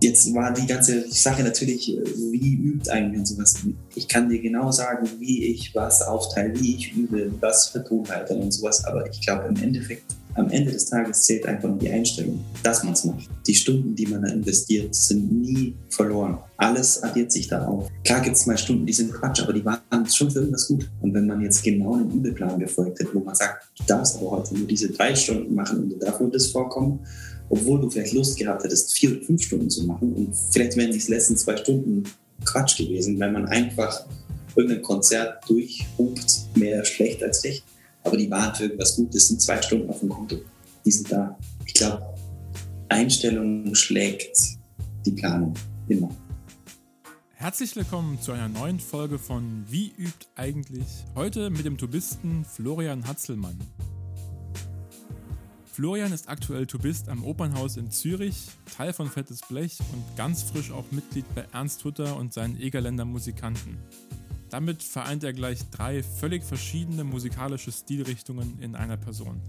Jetzt war die ganze Sache natürlich, äh, wie übt eigentlich und sowas. Ich kann dir genau sagen, wie ich was aufteile, wie ich übe, was für Tonhalter und sowas. Aber ich glaube, im Endeffekt, am Ende des Tages zählt einfach nur die Einstellung, dass man es macht. Die Stunden, die man da investiert, sind nie verloren. Alles addiert sich da auf. Klar gibt es mal Stunden, die sind Quatsch, aber die waren schon für irgendwas gut. Und wenn man jetzt genau einen Übelplan befolgt hat, wo man sagt, du darfst aber heute nur diese drei Stunden machen und du darf nur das vorkommen, obwohl du vielleicht Lust gehabt hättest, vier oder fünf Stunden zu machen. Und vielleicht wären die letzten zwei Stunden Quatsch gewesen, weil man einfach irgendein Konzert durchhupt, mehr schlecht als recht. Aber die waren für irgendwas gut. Das sind zwei Stunden auf dem Konto. Die sind da. Ich glaube, Einstellung schlägt die Planung immer. Herzlich willkommen zu einer neuen Folge von Wie übt eigentlich? Heute mit dem Tubisten Florian Hatzelmann. Florian ist aktuell Tubist am Opernhaus in Zürich, Teil von Fettes Blech und ganz frisch auch Mitglied bei Ernst Hutter und seinen Egerländer Musikanten. Damit vereint er gleich drei völlig verschiedene musikalische Stilrichtungen in einer Person.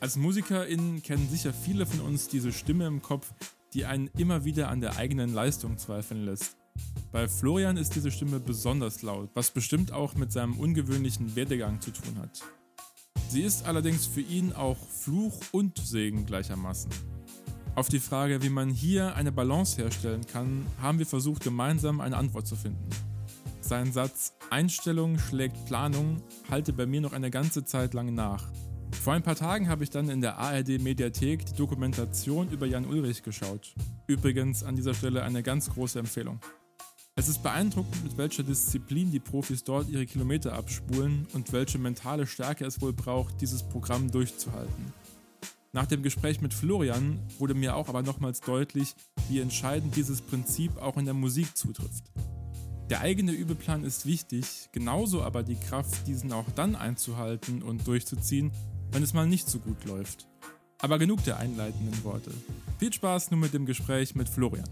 Als MusikerInnen kennen sicher viele von uns diese Stimme im Kopf, die einen immer wieder an der eigenen Leistung zweifeln lässt. Bei Florian ist diese Stimme besonders laut, was bestimmt auch mit seinem ungewöhnlichen Werdegang zu tun hat. Sie ist allerdings für ihn auch Fluch und Segen gleichermaßen. Auf die Frage, wie man hier eine Balance herstellen kann, haben wir versucht, gemeinsam eine Antwort zu finden. Sein Satz Einstellung schlägt Planung halte bei mir noch eine ganze Zeit lang nach. Vor ein paar Tagen habe ich dann in der ARD Mediathek die Dokumentation über Jan Ulrich geschaut. Übrigens an dieser Stelle eine ganz große Empfehlung. Es ist beeindruckend, mit welcher Disziplin die Profis dort ihre Kilometer abspulen und welche mentale Stärke es wohl braucht, dieses Programm durchzuhalten. Nach dem Gespräch mit Florian wurde mir auch aber nochmals deutlich, wie entscheidend dieses Prinzip auch in der Musik zutrifft. Der eigene Übeplan ist wichtig, genauso aber die Kraft, diesen auch dann einzuhalten und durchzuziehen, wenn es mal nicht so gut läuft. Aber genug der einleitenden Worte. Viel Spaß nun mit dem Gespräch mit Florian.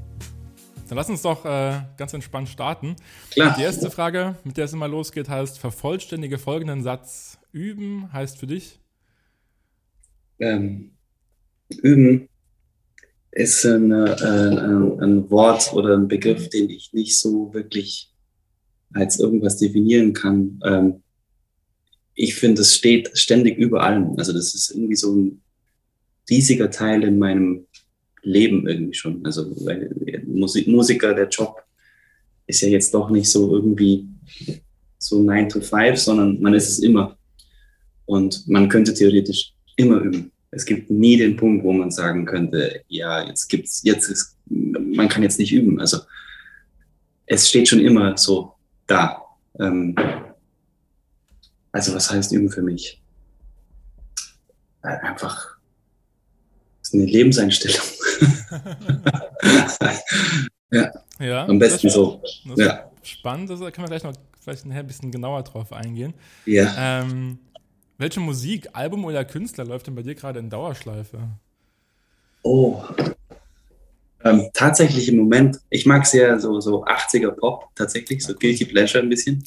Dann lass uns doch äh, ganz entspannt starten. Klar. Die erste Frage, mit der es immer losgeht, heißt: Vervollständige folgenden Satz. Üben heißt für dich? Ähm, üben ist ein, äh, ein, ein, Wort oder ein Begriff, den ich nicht so wirklich als irgendwas definieren kann. Ähm, ich finde, es steht ständig über allem. Also, das ist irgendwie so ein riesiger Teil in meinem Leben irgendwie schon. Also weil Musik, Musiker, der Job ist ja jetzt doch nicht so irgendwie so 9 to 5, sondern man ist es immer. Und man könnte theoretisch immer üben. Es gibt nie den Punkt, wo man sagen könnte, ja, jetzt gibt's, jetzt ist, man kann jetzt nicht üben. Also es steht schon immer so da. Ähm, also was heißt üben für mich? Einfach ist eine Lebenseinstellung. ja. ja. Am besten so. ja. Spannend, da können wir gleich noch vielleicht ein bisschen genauer drauf eingehen. Ja. Ähm, welche Musik, Album oder Künstler läuft denn bei dir gerade in Dauerschleife? Oh. Ähm, tatsächlich im Moment, ich mag sehr so, so 80er Pop, tatsächlich, so Guilty Pleasure ein bisschen.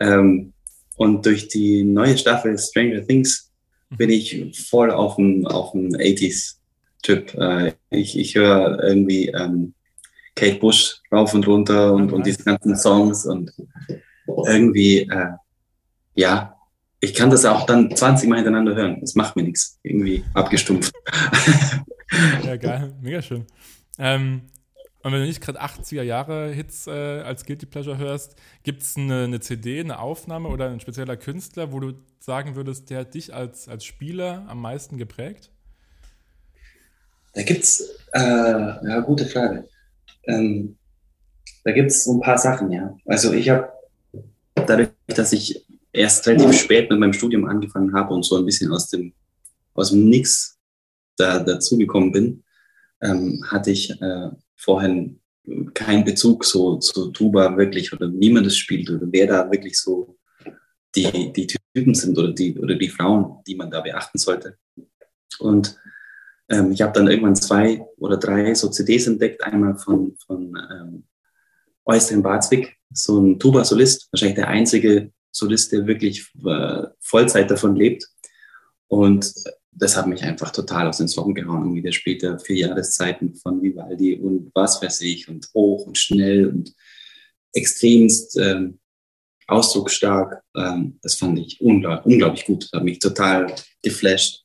Ähm, und durch die neue Staffel Stranger Things mhm. bin ich voll auf dem, auf dem 80s Typ. Äh, ich ich höre irgendwie ähm, Kate Bush rauf und runter und, und diese ganzen Songs und irgendwie, äh, ja, ich kann das auch dann 20 Mal hintereinander hören. Das macht mir nichts. Irgendwie abgestumpft. ja, geil. Mega schön. Ähm, und wenn du nicht gerade 80er Jahre Hits äh, als Guilty Pleasure hörst, gibt es eine, eine, CD, eine Aufnahme oder ein spezieller Künstler, wo du sagen würdest, der hat dich als, als Spieler am meisten geprägt? Da gibt es, äh, ja, gute Frage. Ähm, da gibt es so ein paar Sachen, ja. Also ich habe, dadurch, dass ich erst relativ spät mit meinem Studium angefangen habe und so ein bisschen aus dem, aus dem Nix da, dazugekommen bin, ähm, hatte ich äh, vorhin keinen Bezug so zu Tuba wirklich oder wie man das spielt oder wer da wirklich so die, die Typen sind oder die, oder die Frauen, die man da beachten sollte. Und ähm, ich habe dann irgendwann zwei oder drei so CDs entdeckt. Einmal von, von ähm, Eusten Barzwick, so ein Tuba-Solist, wahrscheinlich der einzige Solist, der wirklich äh, Vollzeit davon lebt. Und das hat mich einfach total aus den Socken gehauen. Irgendwie der später vier Jahreszeiten von Vivaldi und was weiß ich und hoch und schnell und extremst ähm, ausdrucksstark. Ähm, das fand ich unglaublich, unglaublich gut. Hat mich total geflasht.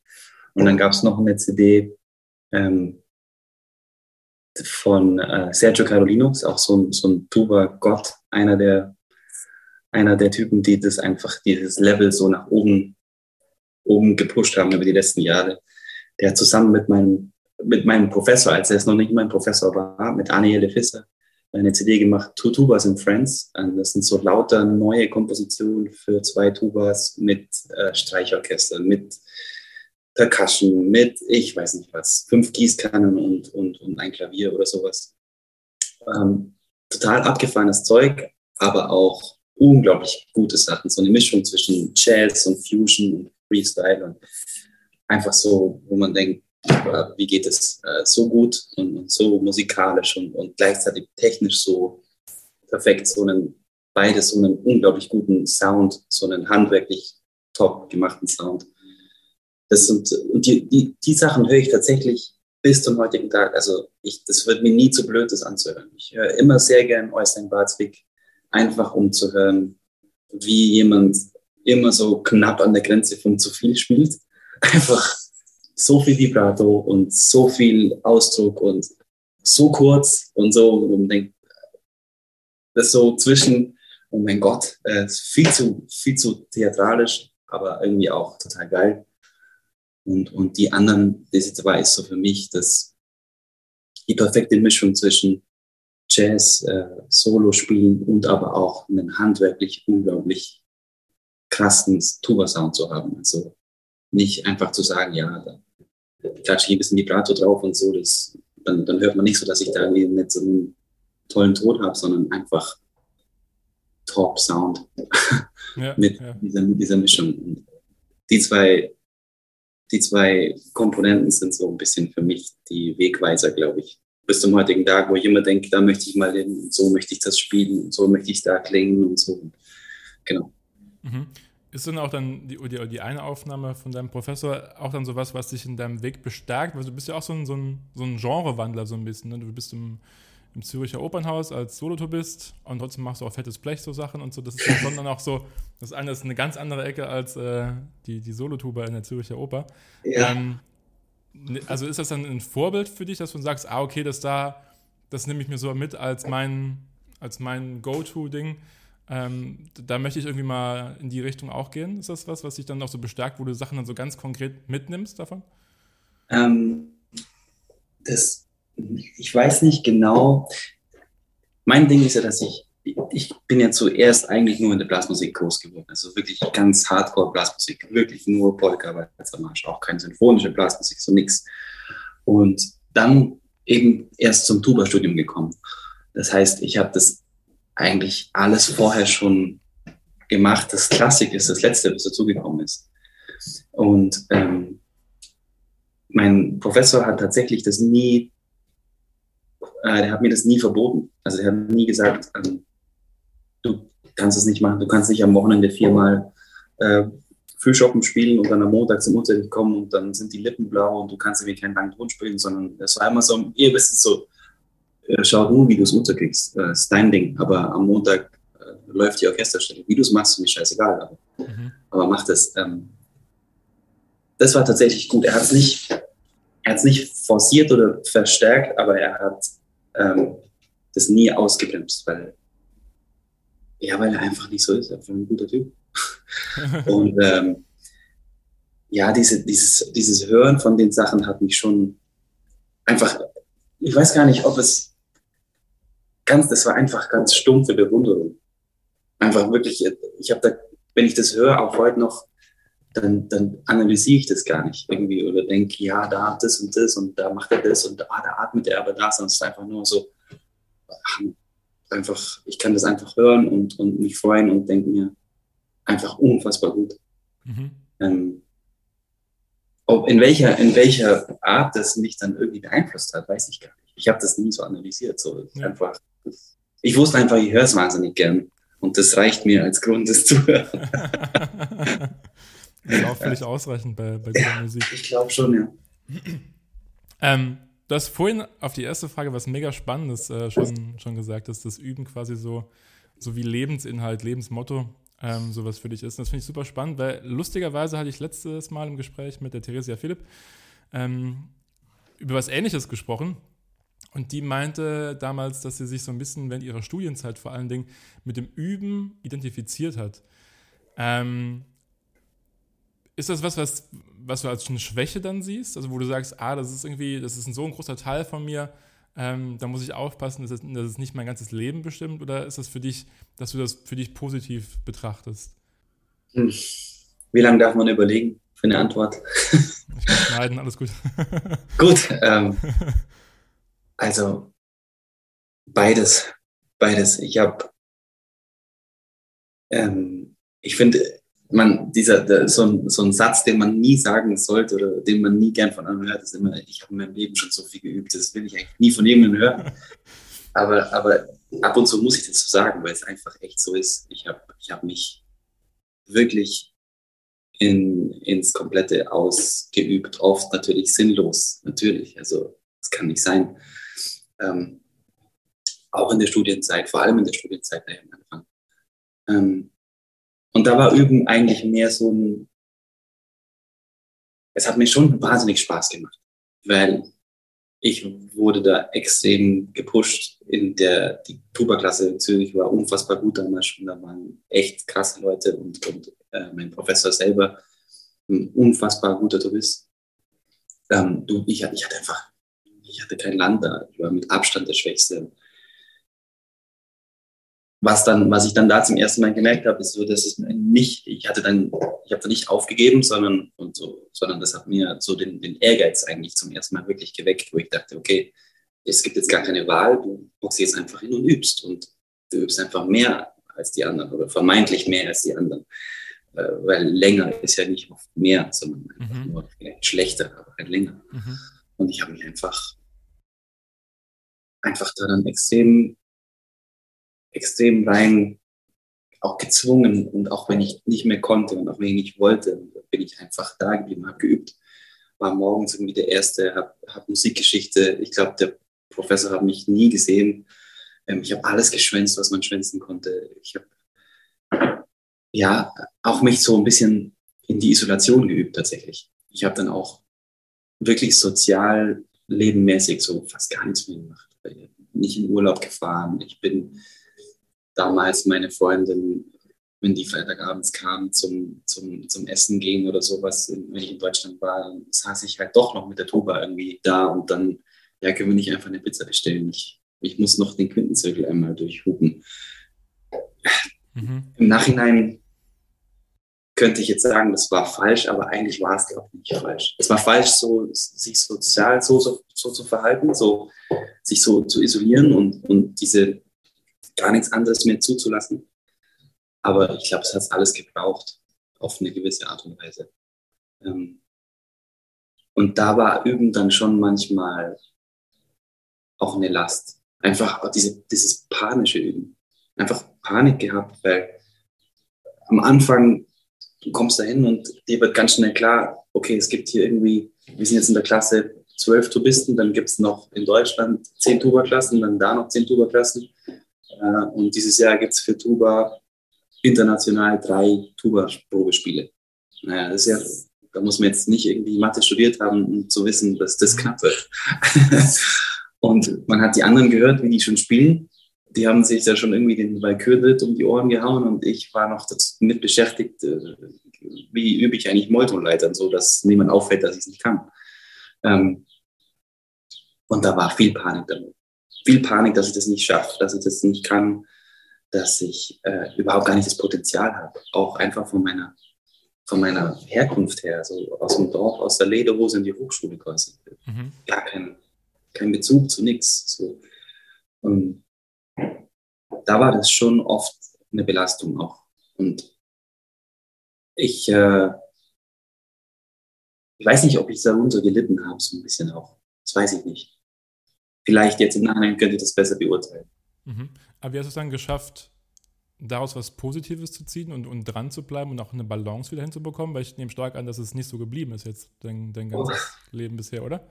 Und dann gab es noch eine CD ähm, von äh, Sergio Carolino, ist auch so ein, so ein Tuba-Gott, einer der, einer der Typen, die das einfach, dieses Level so nach oben oben gepusht haben über die letzten Jahre. Der zusammen mit meinem, mit meinem Professor, als er es noch nicht mein Professor war, mit Aniele Fisser, eine CD gemacht, Two Tubas and Friends. Das sind so lauter neue Kompositionen für zwei Tubas mit äh, Streichorchester, mit Percussion, mit ich weiß nicht was, fünf Gießkannen und, und, und ein Klavier oder sowas. Ähm, total abgefahrenes Zeug, aber auch unglaublich gute Sachen. So eine Mischung zwischen Jazz und Fusion und Freestyle und einfach so, wo man denkt, wie geht es äh, so gut und, so musikalisch und, und, gleichzeitig technisch so perfekt, so einen, beides so einen unglaublich guten Sound, so einen handwerklich top gemachten Sound. Das sind, und die, die, die Sachen höre ich tatsächlich bis zum heutigen Tag. Also ich, das wird mir nie zu blöd, das anzuhören. Ich höre immer sehr gern Eustein Barzwig, einfach um zu hören, wie jemand immer so knapp an der Grenze von zu viel spielt. Einfach so viel Vibrato und so viel Ausdruck und so kurz und so, und man denkt, das so zwischen, oh mein Gott, äh, viel, zu, viel zu theatralisch, aber irgendwie auch total geil. Und, und die anderen, diese zwei ist so für mich das, die perfekte Mischung zwischen Jazz, äh, Solo spielen und aber auch einen handwerklich unglaublich krassen Tuba-Sound zu haben. Also nicht einfach zu sagen, ja, da klatsche ich ein bisschen Vibrato drauf und so, das, dann, dann hört man nicht so, dass ich da irgendwie nicht so einen tollen Ton habe, sondern einfach Top-Sound ja, mit, ja. Dieser, mit dieser Mischung. Und die zwei, die zwei Komponenten sind so ein bisschen für mich die Wegweiser, glaube ich. Bis zum heutigen Tag, wo ich immer denke, da möchte ich mal hin, so möchte ich das spielen, so möchte ich da klingen und so. Genau. Mhm. Ist dann auch dann die, die, die, eine Aufnahme von deinem Professor auch dann sowas, was dich in deinem Weg bestärkt? Weil du bist ja auch so ein, so ein, so ein Genrewandler so ein bisschen. Ne? Du bist im, im Züricher Opernhaus als Solotubist und trotzdem machst du auch fettes Blech so Sachen und so. Das ist ja schon dann auch so, das eine ist eine ganz andere Ecke als äh, die, die Solotuba in der Züricher Oper. Ja. Ähm, ne, also ist das dann ein Vorbild für dich, dass du sagst, ah, okay, das da, das nehme ich mir so mit als mein, als mein Go-To-Ding ähm, da möchte ich irgendwie mal in die Richtung auch gehen. Ist das was, was dich dann noch so bestärkt, wo du Sachen dann so ganz konkret mitnimmst davon? Ähm, das, ich weiß nicht genau. Mein Ding ist ja, dass ich, ich bin ja zuerst eigentlich nur in der Blasmusik groß geworden. Also wirklich ganz hardcore Blasmusik. Wirklich nur Polka, Walzermarsch, auch keine symphonische Blasmusik, so nichts. Und dann eben erst zum Tuba-Studium gekommen. Das heißt, ich habe das eigentlich alles vorher schon gemacht. Das Klassik ist das Letzte, was dazugekommen ist. Und ähm, mein Professor hat tatsächlich das nie, äh, der hat mir das nie verboten. Also er hat nie gesagt, ähm, du kannst es nicht machen, du kannst nicht am Wochenende viermal äh, Frühschoppen spielen und dann am Montag zum Unterricht kommen und dann sind die Lippen blau und du kannst irgendwie keinen langen Ton spielen, sondern es war immer so, ihr wisst es so, äh, schau du, wie du es unterkriegst. Äh, ist dein Ding. Aber am Montag äh, läuft die Orchesterstelle. Wie du es machst, ist mir scheißegal. Aber, mhm. aber mach das. Ähm, das war tatsächlich gut. Er hat es nicht, nicht forciert oder verstärkt, aber er hat ähm, das nie ausgebremst, weil, ja, weil er einfach nicht so ist. Er ist ein guter Typ. Und ähm, ja, diese, dieses, dieses Hören von den Sachen hat mich schon einfach, ich weiß gar nicht, ob es ganz, das war einfach ganz stumpfe Bewunderung. Einfach wirklich, ich habe da, wenn ich das höre, auch heute noch, dann, dann analysiere ich das gar nicht irgendwie oder denke, ja, da das und das und da macht er das und ah, da atmet er aber es ist einfach nur so, einfach, ich kann das einfach hören und, und mich freuen und denke mir, einfach unfassbar gut. Mhm. Ähm, ob in welcher, in welcher Art das mich dann irgendwie beeinflusst hat, weiß ich gar nicht. Ich habe das nie so analysiert. So ja. einfach ich wusste einfach, ich höre es wahnsinnig gern. Und das reicht mir als Grund, das zu hören. Das ist auch völlig ja. ausreichend bei, bei guter Musik. Ich glaube schon, ja. Ähm, du hast vorhin auf die erste Frage was mega Spannendes äh, schon, schon gesagt, dass das Üben quasi so, so wie Lebensinhalt, Lebensmotto ähm, sowas für dich ist. Und das finde ich super spannend, weil lustigerweise hatte ich letztes Mal im Gespräch mit der Theresia Philipp ähm, über was Ähnliches gesprochen. Und die meinte damals, dass sie sich so ein bisschen während ihrer Studienzeit vor allen Dingen mit dem Üben identifiziert hat. Ähm, ist das was, was, was du als eine Schwäche dann siehst? Also wo du sagst, ah, das ist irgendwie, das ist ein so ein großer Teil von mir, ähm, da muss ich aufpassen, dass es, dass es nicht mein ganzes Leben bestimmt? Oder ist das für dich, dass du das für dich positiv betrachtest? Hm. Wie lange darf man überlegen für eine Antwort? Ich kann schneiden, alles gut. gut, ähm, also beides, beides. Ich habe, ähm, ich finde, man, dieser, der, so, ein, so ein Satz, den man nie sagen sollte oder den man nie gern von anderen hört, ist immer, ich habe in meinem Leben schon so viel geübt, das will ich eigentlich nie von jemandem hören. Aber, aber ab und zu muss ich das so sagen, weil es einfach echt so ist. Ich habe ich hab mich wirklich in, ins Komplette ausgeübt, oft natürlich sinnlos, natürlich. Also es kann nicht sein. Ähm, auch in der Studienzeit, vor allem in der Studienzeit am Anfang. Ähm, und da war Üben eigentlich mehr so ein, es hat mir schon wahnsinnig Spaß gemacht, weil ich wurde da extrem gepusht in der, die Tuba-Klasse in Zürich war unfassbar gut damals schon, da waren echt krasse Leute und, und äh, mein Professor selber, ein unfassbar guter Tourist. Ähm, du, ich, ich hatte einfach, ich hatte kein Land da, ich war mit Abstand der Schwächste was dann, was ich dann da zum ersten Mal gemerkt habe, ist so, dass es nicht, ich hatte dann, ich habe da nicht aufgegeben, sondern und so, sondern das hat mir so den, den Ehrgeiz eigentlich zum ersten Mal wirklich geweckt, wo ich dachte, okay, es gibt jetzt gar keine Wahl, du boxst jetzt einfach hin und übst und du übst einfach mehr als die anderen oder vermeintlich mehr als die anderen, äh, weil länger ist ja nicht oft mehr, sondern einfach mhm. nur schlechter, aber halt länger. Mhm. Und ich habe mich einfach einfach da dann extrem extrem rein auch gezwungen und auch wenn ich nicht mehr konnte und auch wenn ich nicht wollte, bin ich einfach da geblieben, habe geübt, war morgens irgendwie der Erste, habe hab Musikgeschichte, ich glaube, der Professor hat mich nie gesehen. Ähm, ich habe alles geschwänzt, was man schwänzen konnte. Ich habe ja auch mich so ein bisschen in die Isolation geübt tatsächlich. Ich habe dann auch wirklich sozial lebenmäßig so fast gar nichts mehr gemacht. Nicht in Urlaub gefahren. Ich bin damals meine Freundin, wenn die Freitagabends kam zum, zum, zum Essen gehen oder sowas, wenn ich in Deutschland war, dann saß ich halt doch noch mit der Tuba irgendwie da und dann, ja, können wir nicht einfach eine Pizza bestellen. Ich, ich muss noch den Quintenzirkel einmal durchhupen. Mhm. Im Nachhinein könnte ich jetzt sagen, das war falsch, aber eigentlich war es, glaube ich, nicht falsch. Es war falsch, so, sich sozial so, so, so zu verhalten, so, sich so zu isolieren und, und diese gar nichts anderes mehr zuzulassen. Aber ich glaube, es hat alles gebraucht, auf eine gewisse Art und Weise. Ähm, und da war Üben dann schon manchmal auch eine Last. Einfach diese, dieses panische Üben. Einfach Panik gehabt, weil am Anfang, du kommst da hin und dir wird ganz schnell klar, okay, es gibt hier irgendwie, wir sind jetzt in der Klasse zwölf Tubisten, dann gibt es noch in Deutschland zehn Tuba-Klassen, dann da noch zehn Tuba-Klassen. Äh, und dieses Jahr gibt es für Tuba international drei Tuba-Probespiele. Naja, das ist ja, da muss man jetzt nicht irgendwie Mathe studiert haben, um zu wissen, dass das knapp wird. und man hat die anderen gehört, wie die schon spielen. Die haben sich da schon irgendwie den Valkyrie um die Ohren gehauen und ich war noch mit beschäftigt, äh, wie übe ich eigentlich Molltonleitern, so dass niemand auffällt, dass ich es nicht kann. Ähm, und da war viel Panik damit viel Panik, dass ich das nicht schaffe, dass ich das nicht kann, dass ich äh, überhaupt gar nicht das Potenzial habe. Auch einfach von meiner, von meiner Herkunft her, so aus dem Dorf, aus der Lederhose in die Hochschule quasi. Mhm. Gar kein, kein Bezug zu nichts. So. Und da war das schon oft eine Belastung auch. Und ich, äh, ich weiß nicht, ob ich darunter gelitten habe, so ein bisschen auch. Das weiß ich nicht vielleicht jetzt im Nachhinein könnt ihr das besser beurteilen. Mhm. Aber wie hast du es dann geschafft, daraus was Positives zu ziehen und, und dran zu bleiben und auch eine Balance wieder hinzubekommen? Weil ich nehme stark an, dass es nicht so geblieben ist jetzt dein, dein ganzes oh. Leben bisher, oder?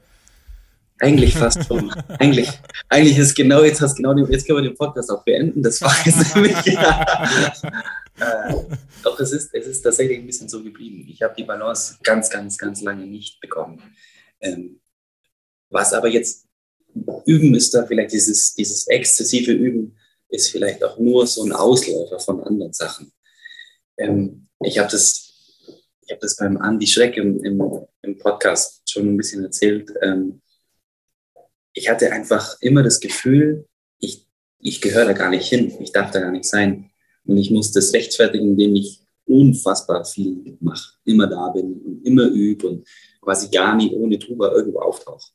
Eigentlich fast schon. eigentlich, eigentlich ist genau, jetzt hast genau, jetzt können wir den Podcast auch beenden. Das war jetzt nämlich. äh, doch es ist, es ist tatsächlich ein bisschen so geblieben. Ich habe die Balance ganz, ganz, ganz lange nicht bekommen. Ähm, was aber jetzt üben ist da vielleicht dieses, dieses exzessive Üben ist vielleicht auch nur so ein Ausläufer von anderen Sachen. Ähm, ich habe das, ich habe das beim Andy Schreck im, im, im, Podcast schon ein bisschen erzählt. Ähm, ich hatte einfach immer das Gefühl, ich, ich gehöre da gar nicht hin, ich darf da gar nicht sein. Und ich muss das rechtfertigen, indem ich unfassbar viel mache, immer da bin und immer übe und quasi gar nie ohne Tuba irgendwo auftauche.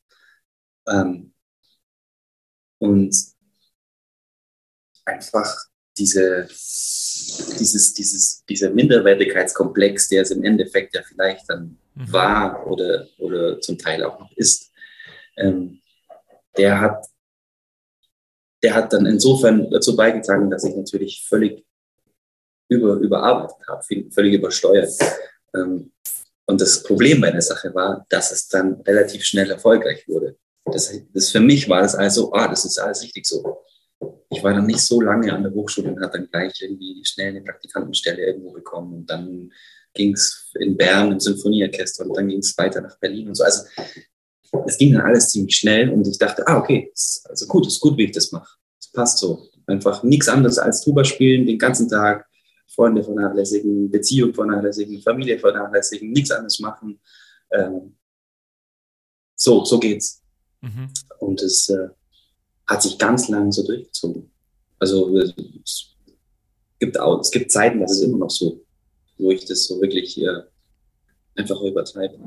Ähm, und einfach diese, dieses, dieses, dieser Minderwertigkeitskomplex, der es im Endeffekt ja vielleicht dann mhm. war oder, oder zum Teil auch noch ist, ähm, der hat, der hat dann insofern dazu beigetragen, dass ich natürlich völlig über, überarbeitet habe, völlig übersteuert. Ähm, und das Problem bei der Sache war, dass es dann relativ schnell erfolgreich wurde. Das, das für mich war das also, ah, das ist alles richtig so ich war dann nicht so lange an der Hochschule und habe dann gleich irgendwie schnell eine Praktikantenstelle irgendwo bekommen. Und dann ging es in Bern im Symphonieorchester und dann ging es weiter nach Berlin und so. Also es ging dann alles ziemlich schnell und ich dachte, ah, okay, ist also gut, ist gut, wie ich das mache. Es passt so. Einfach nichts anderes als Tuba spielen den ganzen Tag, Freunde vernachlässigen, Beziehung vernachlässigen, Familie vernachlässigen, nichts anderes machen. Ähm, so, so geht's. Mhm. Und es äh, hat sich ganz lang so durchgezogen. Also es gibt, auch, es gibt Zeiten, das ist immer noch so, wo ich das so wirklich hier einfach übertreibe.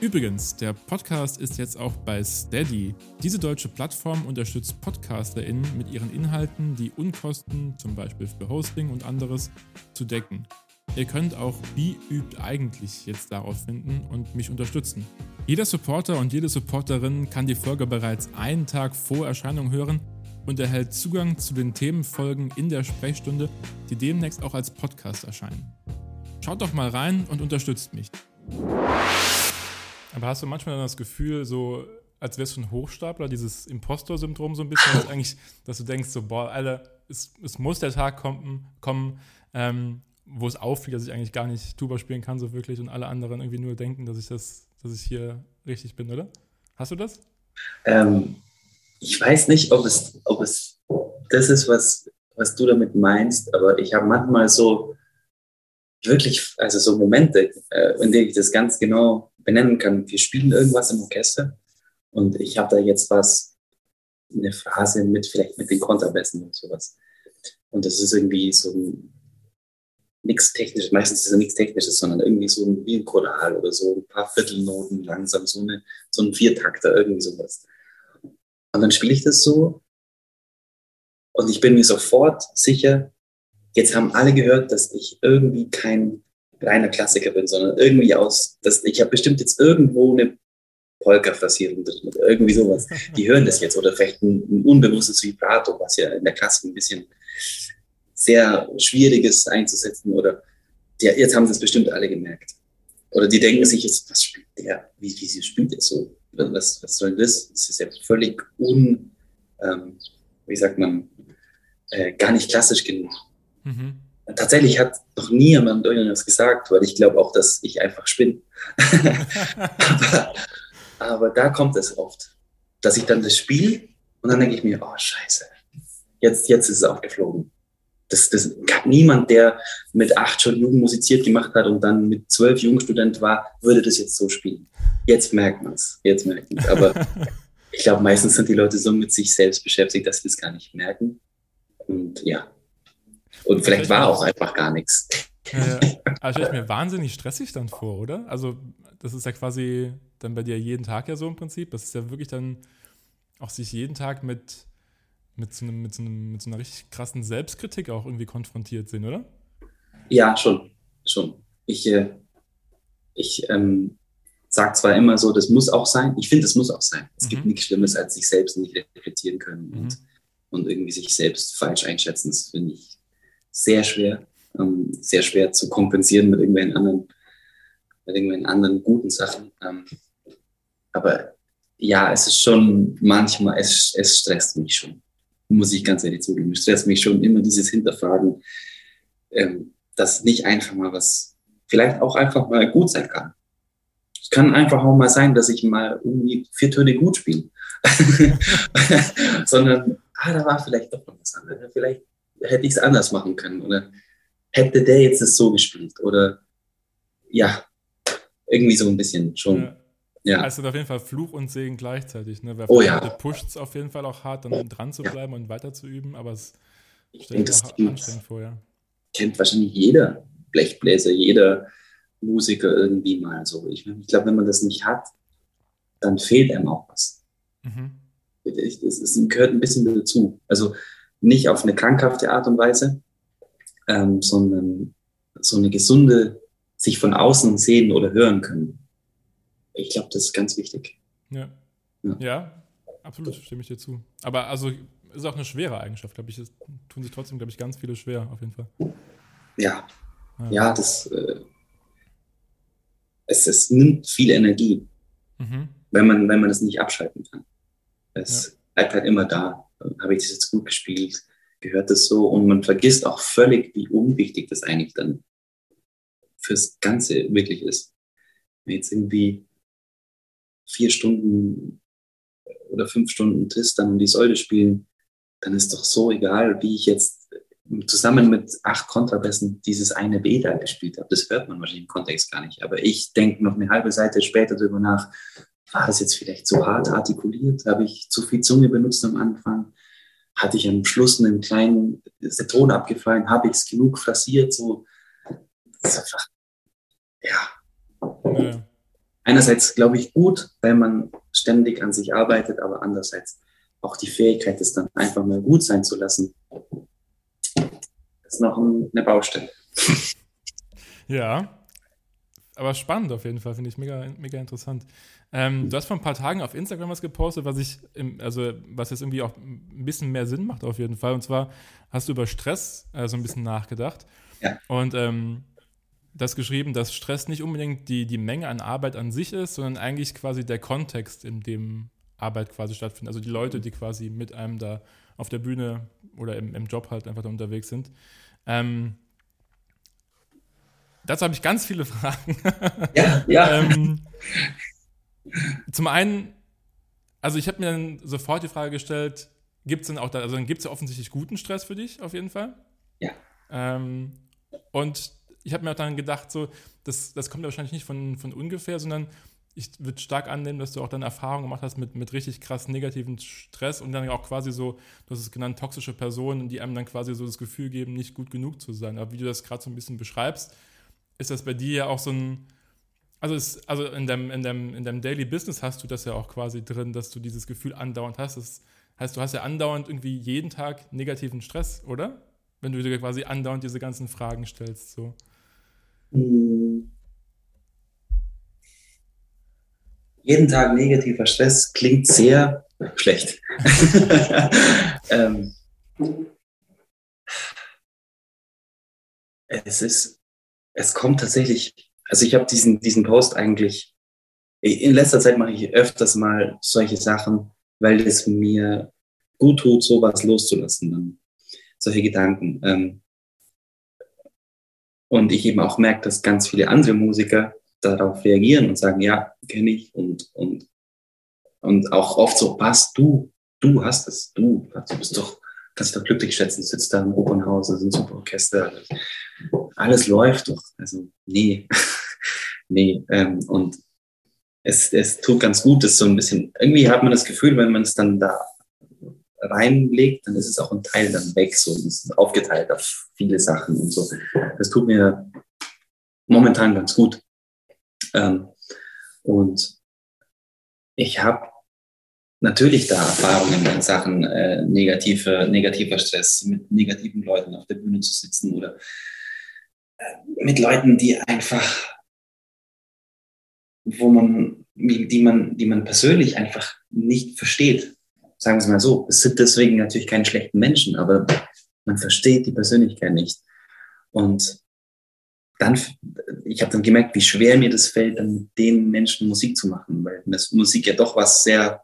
Übrigens, der Podcast ist jetzt auch bei Steady. Diese deutsche Plattform unterstützt PodcasterInnen mit ihren Inhalten, die Unkosten, zum Beispiel für Hosting und anderes, zu decken. Ihr könnt auch Wie übt eigentlich jetzt darauf finden und mich unterstützen. Jeder Supporter und jede Supporterin kann die Folge bereits einen Tag vor Erscheinung hören und erhält Zugang zu den Themenfolgen in der Sprechstunde, die demnächst auch als Podcast erscheinen. Schaut doch mal rein und unterstützt mich. Aber hast du manchmal dann das Gefühl, so als wärst du ein Hochstapler, dieses Impostor-Syndrom so ein bisschen, dass, eigentlich, dass du denkst, so, boah, Alter, es, es muss der Tag kommen, kommen ähm, wo es auffliegt, dass ich eigentlich gar nicht Tuba spielen kann, so wirklich, und alle anderen irgendwie nur denken, dass ich das, dass ich hier richtig bin, oder? Hast du das? Ähm, ich weiß nicht, ob es, ob es das ist, was, was du damit meinst, aber ich habe manchmal so wirklich, also so Momente, äh, in denen ich das ganz genau benennen kann. Wir spielen irgendwas im Orchester und ich habe da jetzt was, eine Phrase mit, vielleicht mit den Konterbässen und sowas. Und das ist irgendwie so nichts Technisches, meistens ist es nichts Technisches, sondern irgendwie so ein, wie ein Choral oder so ein paar Viertelnoten langsam, so, eine, so ein Viertakter, irgendwie sowas. Und dann spiele ich das so und ich bin mir sofort sicher, jetzt haben alle gehört, dass ich irgendwie kein reiner Klassiker bin, sondern irgendwie aus, dass ich habe bestimmt jetzt irgendwo eine Polka-Phrasierung drin oder irgendwie sowas. Die hören das jetzt oder vielleicht ein, ein unbewusstes Vibrato, was ja in der Klassik ein bisschen sehr Schwieriges einzusetzen oder ja, jetzt haben sie es bestimmt alle gemerkt. Oder die denken sich jetzt, was spielt der? Wie, wie spielt der so? Was, was soll das? Das ist ja völlig un, ähm, wie sagt man, äh, gar nicht klassisch genug. Mhm. Tatsächlich hat noch nie jemand irgendwas gesagt, weil ich glaube auch, dass ich einfach spinne. aber, aber da kommt es oft, dass ich dann das spiele und dann denke ich mir, oh scheiße, jetzt, jetzt ist es aufgeflogen. Das, das kann niemand, der mit acht schon Jugend musiziert gemacht hat und dann mit zwölf Jugendstudent war, würde das jetzt so spielen. Jetzt merkt man es. Jetzt merkt man es. Aber ich glaube, meistens sind die Leute so mit sich selbst beschäftigt, dass sie das gar nicht merken. Und ja. Und vielleicht war auch einfach gar nichts. Ja. Aber stelle ich mir wahnsinnig stressig dann vor, oder? Also, das ist ja quasi dann bei dir jeden Tag ja so im Prinzip. Das ist ja wirklich dann auch sich jeden Tag mit mit so, einem, mit, so einem, mit so einer richtig krassen Selbstkritik auch irgendwie konfrontiert sind, oder? Ja, schon. schon. Ich, äh, ich ähm, sage zwar immer so, das muss auch sein. Ich finde, es muss auch sein. Es mhm. gibt nichts Schlimmes, als sich selbst nicht reflektieren können. Mhm. Und und irgendwie sich selbst falsch einschätzen. Das finde ich sehr schwer, ähm, sehr schwer zu kompensieren mit irgendwelchen anderen, mit irgendwelchen anderen guten Sachen. Ähm, aber ja, es ist schon manchmal, es, es stresst mich schon, muss ich ganz ehrlich zugeben. Es stresst mich schon immer dieses Hinterfragen, ähm, dass nicht einfach mal was, vielleicht auch einfach mal gut sein kann. Es kann einfach auch mal sein, dass ich mal irgendwie vier Töne gut spiele. Sondern, ah, da war vielleicht doch noch was anderes. Vielleicht hätte ich es anders machen können. Oder hätte der jetzt es so gespielt. Oder ja, irgendwie so ein bisschen schon. Ja. Ja. Also auf jeden Fall Fluch und Segen gleichzeitig. Ne? Weil oh ja. pusht es auf jeden Fall auch hart, dann dran zu bleiben ja. und weiter zu üben, aber es stellt sich anstrengend vor, ja. Kennt wahrscheinlich jeder Blechbläser, jeder Musiker irgendwie mal so. Ich, ich glaube, wenn man das nicht hat, dann fehlt einem auch was. Mhm. Das, gehört ein bisschen dazu. Also nicht auf eine krankhafte Art und Weise, ähm, sondern so eine gesunde, sich von außen sehen oder hören können. Ich glaube, das ist ganz wichtig. Ja. ja. ja, absolut, stimme ich dir zu. Aber also ist auch eine schwere Eigenschaft, glaube ich. Es tun sich trotzdem, glaube ich, ganz viele schwer, auf jeden Fall. Ja, ja, ja das, äh, es, es nimmt viel Energie, mhm. wenn, man, wenn man es nicht abschalten kann. Es ja. bleibt halt immer da. Habe ich das jetzt gut gespielt? Gehört das so? Und man vergisst auch völlig, wie unwichtig das eigentlich dann fürs Ganze wirklich ist. Wenn jetzt irgendwie vier Stunden oder fünf Stunden Tristan und die Säule spielen, dann ist doch so egal, wie ich jetzt zusammen mit acht Kontrabässen dieses eine B da gespielt habe. Das hört man wahrscheinlich im Kontext gar nicht. Aber ich denke noch eine halbe Seite später darüber nach, war es jetzt vielleicht zu hart artikuliert? Habe ich zu viel Zunge benutzt am Anfang? Hatte ich am Schluss einen kleinen, ist der Ton abgefallen? Habe ich es genug phrasiert? So, einfach, ja. ja. Einerseits glaube ich gut, weil man ständig an sich arbeitet, aber andererseits auch die Fähigkeit, es dann einfach mal gut sein zu lassen, ist noch eine Baustelle. Ja, aber spannend auf jeden Fall, finde ich mega, mega interessant. Ähm, du hast vor ein paar Tagen auf Instagram was gepostet, was ich, im, also was jetzt irgendwie auch ein bisschen mehr Sinn macht auf jeden Fall. Und zwar hast du über Stress äh, so ein bisschen nachgedacht. Ja. Und ähm, das geschrieben, dass Stress nicht unbedingt die, die Menge an Arbeit an sich ist, sondern eigentlich quasi der Kontext, in dem Arbeit quasi stattfindet. Also die Leute, die quasi mit einem da auf der Bühne oder im, im Job halt einfach da unterwegs sind. Ähm, dazu habe ich ganz viele Fragen. Ja, ja. ähm, zum einen, also ich habe mir dann sofort die Frage gestellt, gibt es denn auch da, also dann gibt es ja offensichtlich guten Stress für dich auf jeden Fall. Ja. Ähm, und ich habe mir auch dann gedacht, so, das, das kommt ja wahrscheinlich nicht von, von ungefähr, sondern ich würde stark annehmen, dass du auch dann Erfahrungen gemacht hast mit, mit richtig krass negativen Stress und dann auch quasi so, du hast es genannt, toxische Personen, die einem dann quasi so das Gefühl geben, nicht gut genug zu sein. Aber wie du das gerade so ein bisschen beschreibst, ist das bei dir ja auch so ein, also, ist, also in, deinem, in, deinem, in deinem Daily Business hast du das ja auch quasi drin, dass du dieses Gefühl andauernd hast. Das heißt, du hast ja andauernd irgendwie jeden Tag negativen Stress, oder? Wenn du dir quasi andauernd diese ganzen Fragen stellst. So. Jeden Tag negativer Stress klingt sehr schlecht. ähm, es ist, es kommt tatsächlich, also ich habe diesen, diesen Post eigentlich, in letzter Zeit mache ich öfters mal solche Sachen, weil es mir gut tut, sowas loszulassen, dann solche Gedanken. Ähm, und ich eben auch merke, dass ganz viele andere Musiker darauf reagieren und sagen, ja, kenne ich und, und, und auch oft so, was, du, du hast es, du, du bist doch, kannst dich doch glücklich schätzen, sitzt da im Opernhaus, ist ein super Orchester, alles läuft doch, also nee, nee, ähm, und es, es tut ganz gut, das so ein bisschen, irgendwie hat man das Gefühl, wenn man es dann da reinlegt, dann ist es auch ein Teil dann weg, so, es ist aufgeteilt auf viele Sachen und so. Das tut mir momentan ganz gut. Ähm, und ich habe natürlich da Erfahrungen in Sachen äh, negative, negativer Stress, mit negativen Leuten auf der Bühne zu sitzen oder mit Leuten, die einfach, wo man, die man, die man persönlich einfach nicht versteht. sagen es mal so, es sind deswegen natürlich keine schlechten Menschen, aber man versteht die Persönlichkeit nicht. Und dann, ich habe dann gemerkt, wie schwer mir das fällt, dann mit den Menschen Musik zu machen, weil das Musik ja doch was sehr,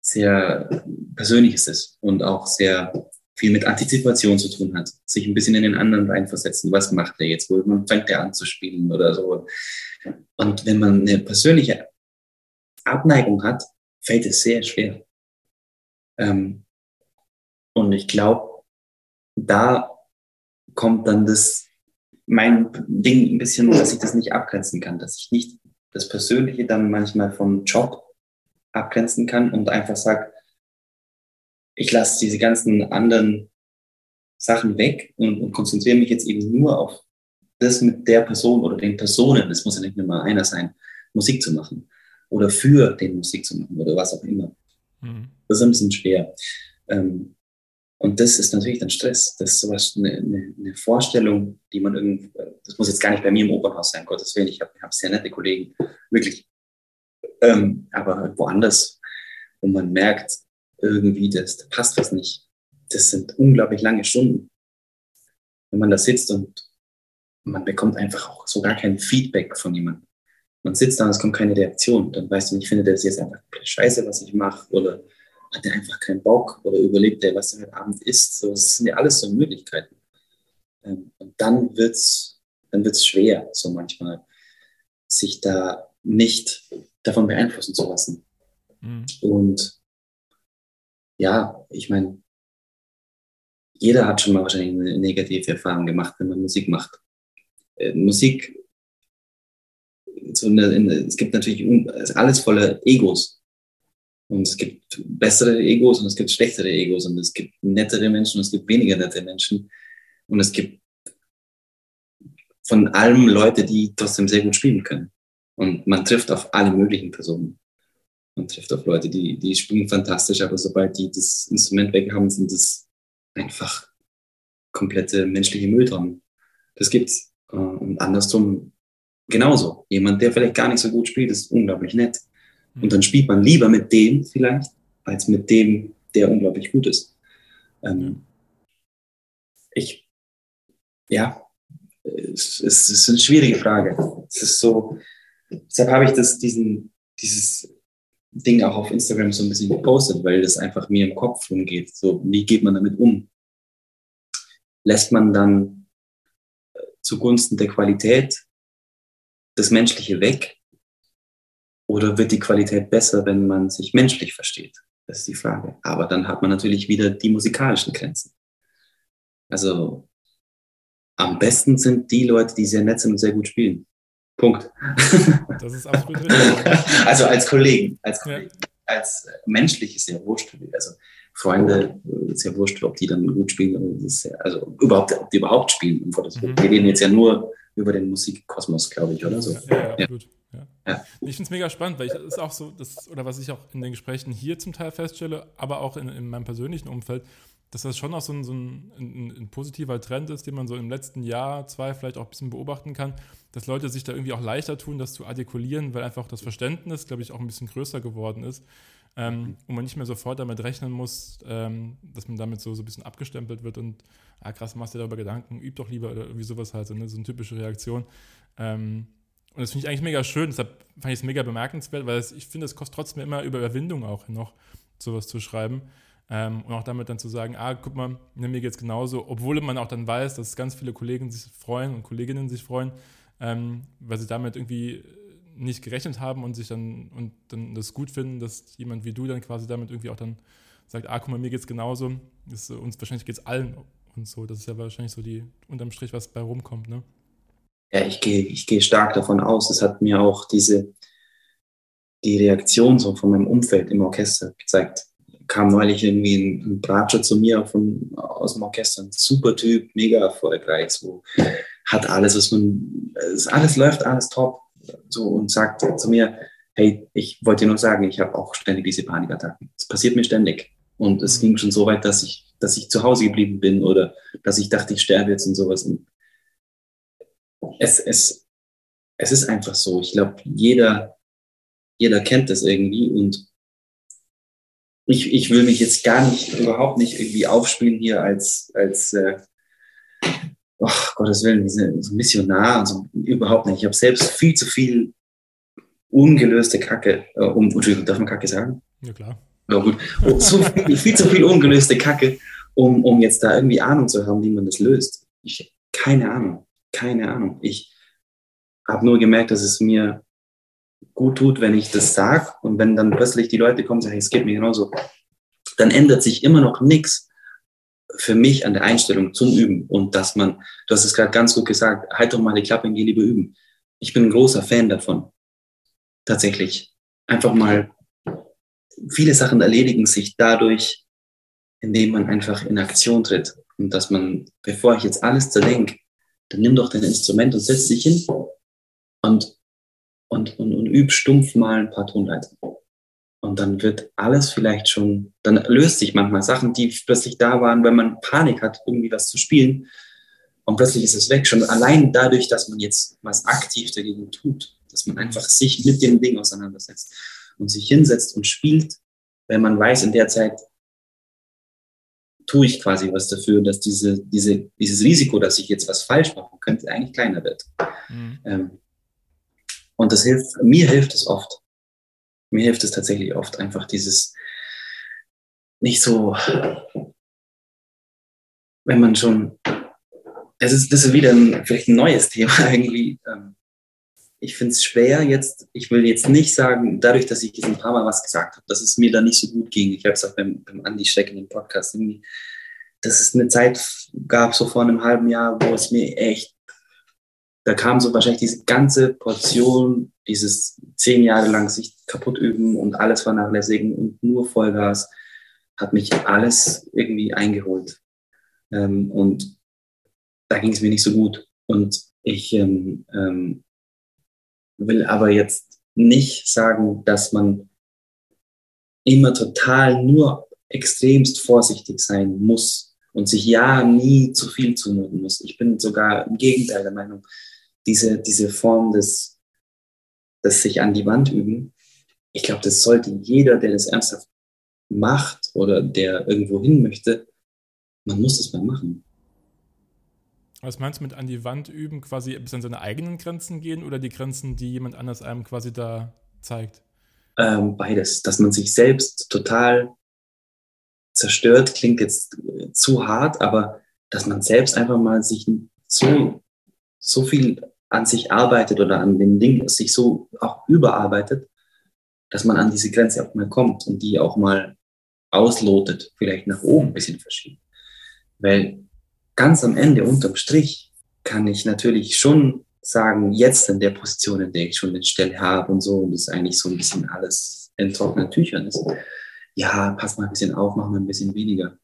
sehr Persönliches ist und auch sehr viel mit Antizipation zu tun hat, sich ein bisschen in den anderen reinversetzen. Was macht er jetzt? Wo fängt er an zu spielen oder so? Und wenn man eine persönliche Abneigung hat, fällt es sehr schwer. Ähm, und ich glaube, da kommt dann das, mein Ding ein bisschen, dass ich das nicht abgrenzen kann, dass ich nicht das Persönliche dann manchmal vom Job abgrenzen kann und einfach sage, ich lasse diese ganzen anderen Sachen weg und, und konzentriere mich jetzt eben nur auf das mit der Person oder den Personen, das muss ja nicht nur einer sein, Musik zu machen oder für den Musik zu machen oder was auch immer. Mhm. Das ist ein bisschen schwer. Ähm, und das ist natürlich dann Stress. Das ist sowas, eine, eine, eine, Vorstellung, die man irgendwie, das muss jetzt gar nicht bei mir im Opernhaus sein, Gottes Willen. Ich habe hab sehr nette Kollegen, wirklich. Ähm, aber woanders, wo man merkt, irgendwie, das, da passt was nicht. Das sind unglaublich lange Stunden. Wenn man da sitzt und man bekommt einfach auch so gar kein Feedback von jemandem. Man sitzt da und es kommt keine Reaktion. Dann weißt du nicht, findet er das jetzt einfach scheiße, was ich mache, oder hat er einfach keinen Bock, oder überlegt er, was er heute Abend isst. So, das sind ja alles so Möglichkeiten. Ähm, und dann wird's, dann wird's schwer, so manchmal, sich da nicht davon beeinflussen zu lassen. Mhm. Und ja, ich meine, jeder hat schon mal wahrscheinlich eine negative Erfahrung gemacht, wenn man Musik macht. Äh, Musik, so eine, eine, es gibt natürlich alles voller Egos. Und es gibt bessere Egos und es gibt schlechtere Egos und es gibt nettere Menschen und es gibt weniger nette Menschen. Und es gibt von allem Leute, die trotzdem sehr gut spielen können. Und man trifft auf alle möglichen Personen. Man trifft auf Leute, die, die spielen fantastisch, aber sobald die das Instrument weg haben, sind es einfach komplette menschliche Mülltonnen. Das gibt's. Äh, und andersrum genauso. Jemand, der vielleicht gar nicht so gut spielt, ist unglaublich nett. Und mhm. dann spielt man lieber mit dem vielleicht, als mit dem, der unglaublich gut ist. Ähm, ich, ja, es, es, ist eine schwierige Frage. Es ist so, deshalb habe ich das, diesen, dieses Ding auch auf Instagram so ein bisschen gepostet, weil das einfach mir im Kopf rumgeht. So, wie geht man damit um? Lässt man dann zugunsten der Qualität das Menschliche weg? Oder wird die Qualität besser, wenn man sich menschlich versteht? Das ist die Frage. Aber dann hat man natürlich wieder die musikalischen Grenzen. Also am besten sind die Leute, die sehr nett sind und sehr gut spielen. Punkt. Das ist absolut richtig. Also als Kollegen, als, Kollegen, ja. als menschlich ist ja wurscht. Also Freunde, äh, ist ja wurscht, ob die dann gut spielen. Ja, also überhaupt, ob die überhaupt spielen. Mhm. Wir reden jetzt ja nur über den Musikkosmos, glaube ich, oder so. Ja, ja, absolut. Ja. Ja. Ich finde es mega spannend, weil ich das ist auch so, das, oder was ich auch in den Gesprächen hier zum Teil feststelle, aber auch in, in meinem persönlichen Umfeld, dass das schon auch so ein, so ein, ein, ein, positiver Trend ist, den man so im letzten Jahr, zwei vielleicht auch ein bisschen beobachten kann, dass Leute sich da irgendwie auch leichter tun, das zu artikulieren, weil einfach das Verständnis, glaube ich, auch ein bisschen größer geworden ist ähm, und man nicht mehr sofort damit rechnen muss, ähm, dass man damit so, so ein bisschen abgestempelt wird und, ah krass, machst dir darüber Gedanken, üb doch lieber oder irgendwie sowas halt, so, ne? so eine typische Reaktion. Ähm, und das finde ich eigentlich mega schön, deshalb fand ich es mega bemerkenswert, weil es, ich finde, es kostet trotzdem immer Überwindung auch noch, sowas zu schreiben. Ähm, und auch damit dann zu sagen, ah, guck mal, mir geht es genauso, obwohl man auch dann weiß, dass ganz viele Kollegen sich freuen und Kolleginnen sich freuen, ähm, weil sie damit irgendwie nicht gerechnet haben und sich dann und dann das gut finden, dass jemand wie du dann quasi damit irgendwie auch dann sagt, ah, guck mal, mir geht's genauso. Das, uns wahrscheinlich geht's allen und so. Das ist ja wahrscheinlich so die unterm Strich, was bei rumkommt, ne? Ja, ich gehe ich gehe stark davon aus. Es hat mir auch diese die Reaktion so von meinem Umfeld im Orchester gezeigt. Kam neulich irgendwie ein, ein Bratscher zu mir von, aus dem Orchester, ein super Typ, mega erfolgreich, so hat alles, was man, alles läuft, alles top so und sagt zu mir, hey, ich wollte dir nur sagen, ich habe auch ständig diese Panikattacken. Es passiert mir ständig. Und es mhm. ging schon so weit, dass ich, dass ich zu Hause geblieben bin oder dass ich dachte, ich sterbe jetzt und sowas. Und es, es, es ist einfach so. Ich glaube, jeder, jeder kennt das irgendwie und ich, ich will mich jetzt gar nicht, überhaupt nicht irgendwie aufspielen hier als, als äh, oh, Gottes Willen, so Missionar und so, überhaupt nicht. Ich habe selbst viel zu viel ungelöste Kacke, äh, um, Entschuldigung, darf man Kacke sagen? Ja, klar. Ja, gut. Oh, so viel, viel, zu viel ungelöste Kacke, um, um jetzt da irgendwie Ahnung zu haben, wie man das löst. Ich, keine Ahnung, keine Ahnung. Ich habe nur gemerkt, dass es mir gut tut, wenn ich das sage und wenn dann plötzlich die Leute kommen und sagen, es geht mir genauso, dann ändert sich immer noch nichts für mich an der Einstellung zum Üben und dass man, du hast es gerade ganz gut gesagt, halt doch mal die Klappe und geh lieber üben. Ich bin ein großer Fan davon. Tatsächlich. Einfach mal, viele Sachen erledigen sich dadurch, indem man einfach in Aktion tritt. Und dass man, bevor ich jetzt alles zerdenke, dann nimm doch dein Instrument und setz dich hin und, und, und, und üb stumpf mal ein paar Tonleitern. Und dann wird alles vielleicht schon, dann löst sich manchmal Sachen, die plötzlich da waren, wenn man Panik hat, irgendwie was zu spielen. Und plötzlich ist es weg. Schon allein dadurch, dass man jetzt was aktiv dagegen tut, dass man einfach sich mit dem Ding auseinandersetzt und sich hinsetzt und spielt, wenn man weiß, in der Zeit tue ich quasi was dafür, dass diese, diese, dieses Risiko, dass ich jetzt was falsch machen könnte, eigentlich kleiner wird. Mhm. Ähm, und das hilft, mir hilft es oft. Mir hilft es tatsächlich oft einfach dieses nicht so, wenn man schon, das ist, das ist wieder ein, vielleicht ein neues Thema irgendwie. Ähm, ich finde es schwer jetzt, ich will jetzt nicht sagen, dadurch, dass ich jetzt ein paar Mal was gesagt habe, dass es mir da nicht so gut ging. Ich habe es auch beim, beim Andi Steck in dem Podcast irgendwie, dass es eine Zeit gab, so vor einem halben Jahr, wo es mir echt da kam so wahrscheinlich diese ganze Portion, dieses zehn Jahre lang sich kaputt üben und alles vernachlässigen und nur Vollgas, hat mich alles irgendwie eingeholt. Ähm, und da ging es mir nicht so gut. Und ich ähm, ähm, will aber jetzt nicht sagen, dass man immer total nur extremst vorsichtig sein muss und sich ja nie zu viel zumuten muss. Ich bin sogar im Gegenteil der Meinung, diese, diese Form des, des sich an die Wand üben, ich glaube, das sollte jeder, der das ernsthaft macht oder der irgendwo hin möchte, man muss es mal machen. Was meinst du mit an die Wand üben, quasi bis an seine eigenen Grenzen gehen oder die Grenzen, die jemand anders einem quasi da zeigt? Ähm, beides, dass man sich selbst total zerstört, klingt jetzt zu hart, aber dass man selbst einfach mal sich so so viel an sich arbeitet oder an dem Ding sich so auch überarbeitet, dass man an diese Grenze auch mal kommt und die auch mal auslotet, vielleicht nach oben ein bisschen verschiebt. Weil ganz am Ende, unterm Strich, kann ich natürlich schon sagen, jetzt in der Position, in der ich schon eine Stelle habe und so, und es eigentlich so ein bisschen alles in trockenen Tüchern ist, ja, pass mal ein bisschen auf, mach mal ein bisschen weniger.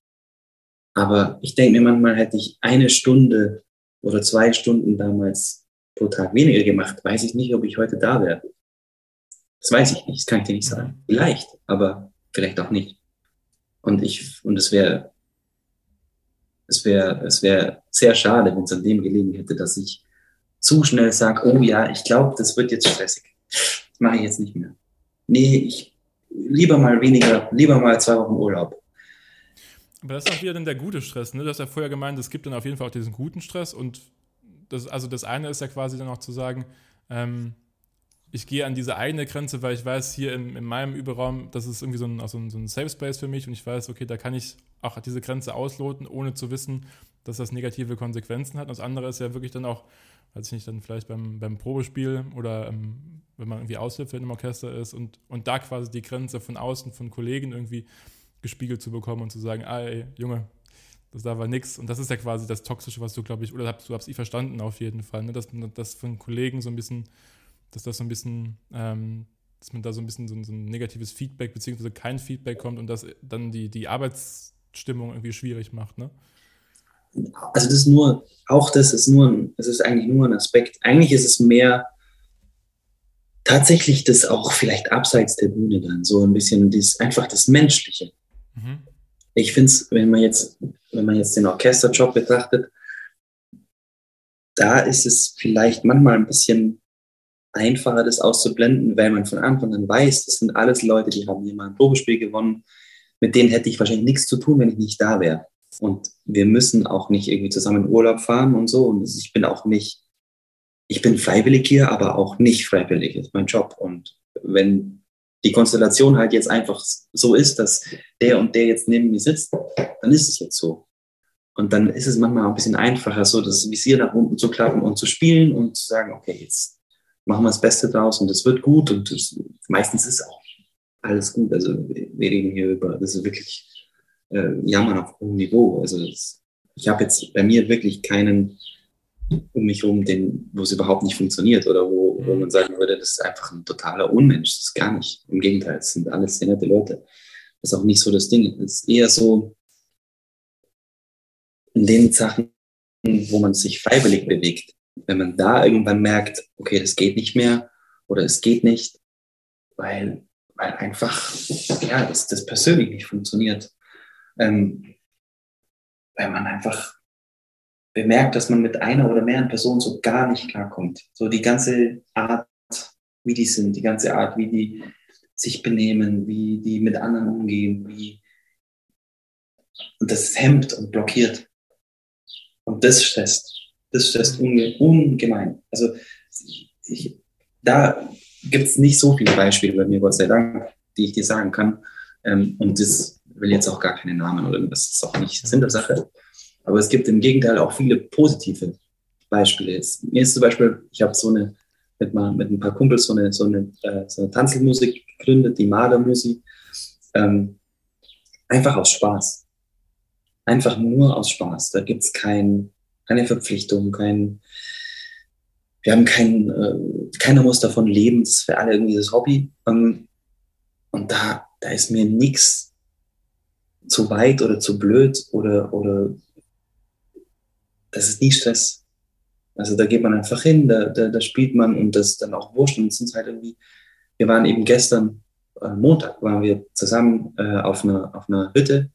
Aber ich denke mir manchmal, hätte ich eine Stunde oder zwei Stunden damals pro Tag weniger gemacht, weiß ich nicht, ob ich heute da wäre. Das weiß ich nicht, das kann ich dir nicht sagen. Vielleicht, aber vielleicht auch nicht. Und ich, und es wäre, es wäre, es wäre sehr schade, wenn es an dem gelegen hätte, dass ich zu schnell sage, oh ja, ich glaube, das wird jetzt stressig. Das mache ich jetzt nicht mehr. Nee, ich lieber mal weniger, lieber mal zwei Wochen Urlaub. Aber das ist auch wieder dann der gute Stress, ne? Du hast ja vorher gemeint, es gibt dann auf jeden Fall auch diesen guten Stress und das, also das eine ist ja quasi dann auch zu sagen, ähm, ich gehe an diese eigene Grenze, weil ich weiß, hier in, in meinem Überraum, das ist irgendwie so ein, so, so ein Safe Space für mich und ich weiß, okay, da kann ich auch diese Grenze ausloten, ohne zu wissen, dass das negative Konsequenzen hat. Und das andere ist ja wirklich dann auch, weiß ich nicht, dann vielleicht beim, beim Probespiel oder ähm, wenn man irgendwie Aushilfe in einem Orchester ist und, und da quasi die Grenze von außen, von Kollegen irgendwie gespiegelt zu bekommen und zu sagen, ah, ey, Junge, das da war nix. Und das ist ja quasi das Toxische, was du, glaube ich, oder du hast ich verstanden auf jeden Fall, ne? dass das von Kollegen so ein bisschen, dass das so ein bisschen, ähm, dass man da so ein bisschen so ein, so ein, negatives Feedback beziehungsweise kein Feedback kommt und das dann die, die Arbeitsstimmung irgendwie schwierig macht, ne? Also das ist nur, auch das ist nur, es ist eigentlich nur ein Aspekt. Eigentlich ist es mehr tatsächlich das auch vielleicht abseits der Bühne dann, so ein bisschen das, einfach das Menschliche. Mhm. Ich finde es, wenn man jetzt, wenn man jetzt den Orchesterjob betrachtet, da ist es vielleicht manchmal ein bisschen einfacher, das auszublenden, weil man von Anfang an weiß, das sind alles Leute, die haben hier mal ein Probespiel gewonnen, mit denen hätte ich wahrscheinlich nichts zu tun, wenn ich nicht da wäre. Und wir müssen auch nicht irgendwie zusammen in Urlaub fahren und so. Und ich bin auch nicht, ich bin freiwillig hier, aber auch nicht freiwillig. Das ist mein Job. Und wenn die Konstellation halt jetzt einfach so ist, dass der und der jetzt neben mir sitzt, dann ist es jetzt so. Und dann ist es manchmal auch ein bisschen einfacher, so das Visier nach unten zu klappen und zu spielen und zu sagen, okay, jetzt machen wir das Beste draus und es wird gut und das, meistens ist auch alles gut. Also wir reden hier über, das ist wirklich äh, Jammern auf hohem Niveau. Also das, ich habe jetzt bei mir wirklich keinen um mich herum, den, wo es überhaupt nicht funktioniert oder wo, wo mhm. man sagen würde, das ist einfach ein totaler Unmensch. Das ist gar nicht. Im Gegenteil, es sind alles sehr nette Leute. Das ist auch nicht so das Ding. Es ist eher so in den Sachen, wo man sich freiwillig bewegt. Wenn man da irgendwann merkt, okay, das geht nicht mehr oder es geht nicht, weil, weil einfach, ja, das, das persönlich nicht funktioniert. Ähm, weil man einfach bemerkt, dass man mit einer oder mehreren Personen so gar nicht klarkommt. So die ganze Art, wie die sind, die ganze Art, wie die sich benehmen, wie die mit anderen umgehen, wie und das hemmt und blockiert. Und das stresst. Das stresst unge ungemein. Also ich, da gibt es nicht so viele Beispiele bei mir, Gott sei Dank, die ich dir sagen kann. Ähm, und das will jetzt auch gar keine Namen oder das ist auch nicht Sinn der Sache. Aber es gibt im Gegenteil auch viele positive Beispiele. Jetzt, mir ist zum Beispiel, ich habe so eine, mit, mal, mit ein paar Kumpels so eine, so eine, äh, so eine Tanzelmusik gegründet, die Mardermusik. Ähm, einfach aus Spaß. Einfach nur aus Spaß. Da gibt es kein, keine Verpflichtung, kein, wir haben kein, äh, keiner muss davon leben, das ist für alle irgendwie das Hobby. Ähm, und da, da ist mir nichts zu weit oder zu blöd oder, oder das ist nie Stress. Also da geht man einfach hin, da, da, da spielt man und das dann auch wurscht. Und es sind halt irgendwie, wir waren eben gestern, äh, Montag, waren wir zusammen äh, auf, einer, auf einer Hütte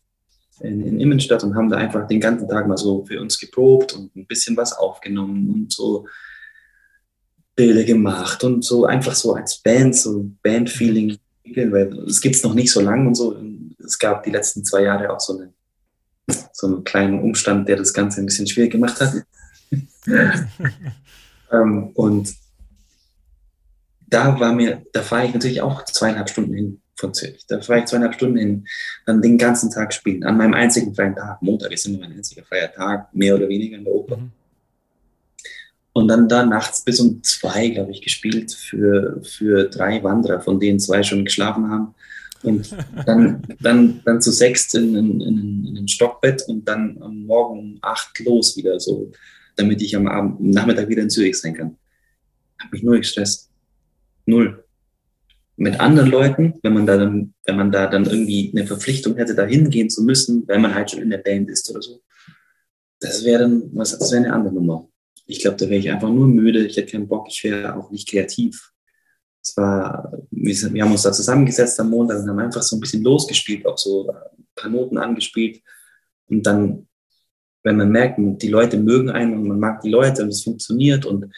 in, in Immenstadt und haben da einfach den ganzen Tag mal so für uns geprobt und ein bisschen was aufgenommen und so Bilder gemacht und so einfach so als Band, so Bandfeeling weil es gibt es noch nicht so lange und so. Es gab die letzten zwei Jahre auch so eine so einen kleinen Umstand, der das Ganze ein bisschen schwierig gemacht hat. ähm, und da war mir, da fahre ich natürlich auch zweieinhalb Stunden hin von Zürich. Da fahre ich zweieinhalb Stunden hin, dann den ganzen Tag spielen, an meinem einzigen freien Tag. Montag ist immer mein einziger freier Tag, mehr oder weniger in der Oper. Mhm. Und dann da nachts bis um zwei, glaube ich, gespielt für, für drei Wanderer, von denen zwei schon geschlafen haben. Und dann, dann, dann zu sechs in, in, in, in ein Stockbett und dann am Morgen um acht los wieder, so, damit ich am Abend, Nachmittag wieder in Zürich sein kann. Hab mich nur gestresst. Null. Mit anderen Leuten, wenn man da dann, wenn man da dann irgendwie eine Verpflichtung hätte, da hingehen zu müssen, weil man halt schon in der Band ist oder so, das wäre dann, was, das wäre eine andere Nummer. Ich glaube, da wäre ich einfach nur müde, ich hätte keinen Bock, ich wäre auch nicht kreativ. Es war, wir, haben uns da zusammengesetzt am Montag und haben einfach so ein bisschen losgespielt, auch so ein paar Noten angespielt. Und dann, wenn man merkt, die Leute mögen einen und man mag die Leute und es funktioniert und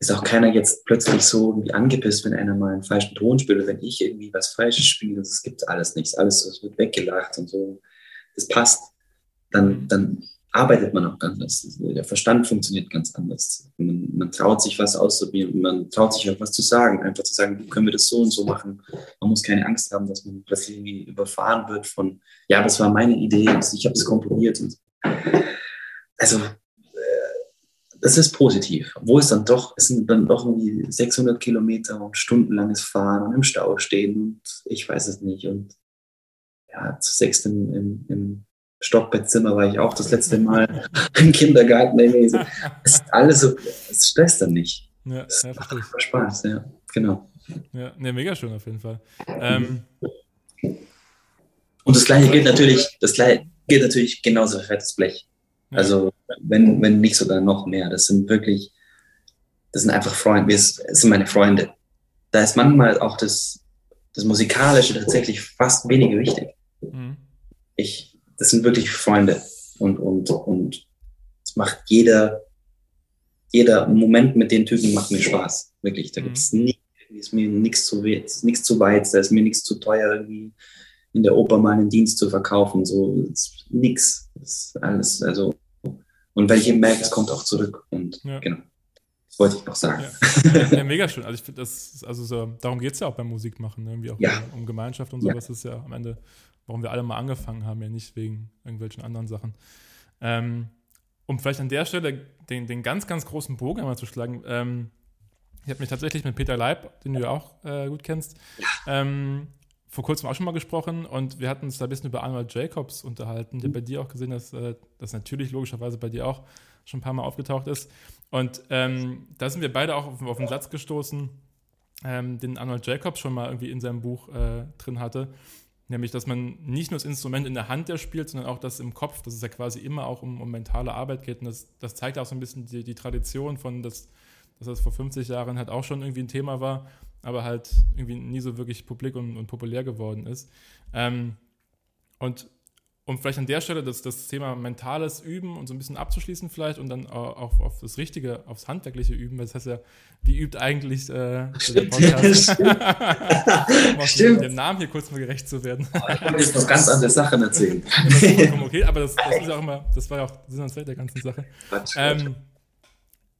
ist auch keiner jetzt plötzlich so irgendwie angepisst, wenn einer mal einen falschen Ton spielt oder wenn ich irgendwie was Falsches spiele. Das gibt alles nichts. Alles das wird weggelacht und so. Das passt. Dann, dann arbeitet man auch ganz anders. Der Verstand funktioniert ganz anders. Man, man traut sich was auszuprobieren, man traut sich auch was zu sagen. Einfach zu sagen, können wir das so und so machen. Man muss keine Angst haben, dass man plötzlich irgendwie überfahren wird von, ja, das war meine Idee, ich habe es komponiert. Und also, äh, das ist positiv. Wo es dann doch, es sind dann doch irgendwie 600 Kilometer und stundenlanges Fahren und im Stau stehen und ich weiß es nicht. Und ja, zu sechst im, im, im Stockbettzimmer war ich auch das letzte Mal im Kindergarten. Es ist alles so, es stresst dann nicht. Ja, es ja, macht einfach Spaß, ja, genau. Ja, ne, mega schön auf jeden Fall. Ähm, und das gleiche gilt natürlich, das gleiche gilt natürlich genauso für fettes Blech. Ja. Also wenn, wenn nicht sogar noch mehr. Das sind wirklich, das sind einfach Freunde, das sind meine Freunde. Da ist manchmal auch das, das Musikalische tatsächlich fast weniger wichtig. Mhm. Ich, das sind wirklich Freunde. Und, und, und es macht jeder, jeder Moment mit den Typen macht mir Spaß. Wirklich. Da mhm. gibt es nie, ist mir nichts zu, nichts zu weit, da ist mir nichts zu teuer irgendwie. in der Oper mal einen Dienst zu verkaufen. So ist nix. Das ist alles, also. Und wenn ich eben merke, es kommt auch zurück. Und ja. genau. Das wollte ich noch sagen. Ja, ja mega schön. Also ich finde das, also so, darum geht es ja auch beim Musikmachen, ne? irgendwie auch ja. um, um, Gemeinschaft und sowas. Das ist ja am Ende, warum wir alle mal angefangen haben, ja nicht wegen irgendwelchen anderen Sachen. Ähm, um vielleicht an der Stelle den, den ganz, ganz großen Bogen einmal zu schlagen, ähm, ich habe mich tatsächlich mit Peter Leib, den du ja auch äh, gut kennst, ähm, vor kurzem auch schon mal gesprochen und wir hatten uns da ein bisschen über Arnold Jacobs unterhalten, der bei dir auch gesehen, dass äh, das natürlich logischerweise bei dir auch schon ein paar Mal aufgetaucht ist. Und ähm, da sind wir beide auch auf, auf einen Satz gestoßen, ähm, den Arnold Jacobs schon mal irgendwie in seinem Buch äh, drin hatte. Nämlich, dass man nicht nur das Instrument in der Hand der spielt, sondern auch das im Kopf, dass es ja quasi immer auch um, um mentale Arbeit geht. Und das, das zeigt auch so ein bisschen die, die Tradition von, das, dass das vor 50 Jahren halt auch schon irgendwie ein Thema war, aber halt irgendwie nie so wirklich publik und, und populär geworden ist. Ähm, und um vielleicht an der Stelle das, das Thema mentales Üben und so ein bisschen abzuschließen vielleicht und dann auch auf das Richtige, aufs handwerkliche Üben, das heißt ja, wie übt eigentlich äh, der Podcast? Stimmt. dem Namen hier kurz mal gerecht zu werden. Oh, ich wollte jetzt noch ganz andere Sachen erzählen. okay, aber das, das, ist auch immer, das war ja auch Sinn und Zweck der ganzen Sache. Ähm,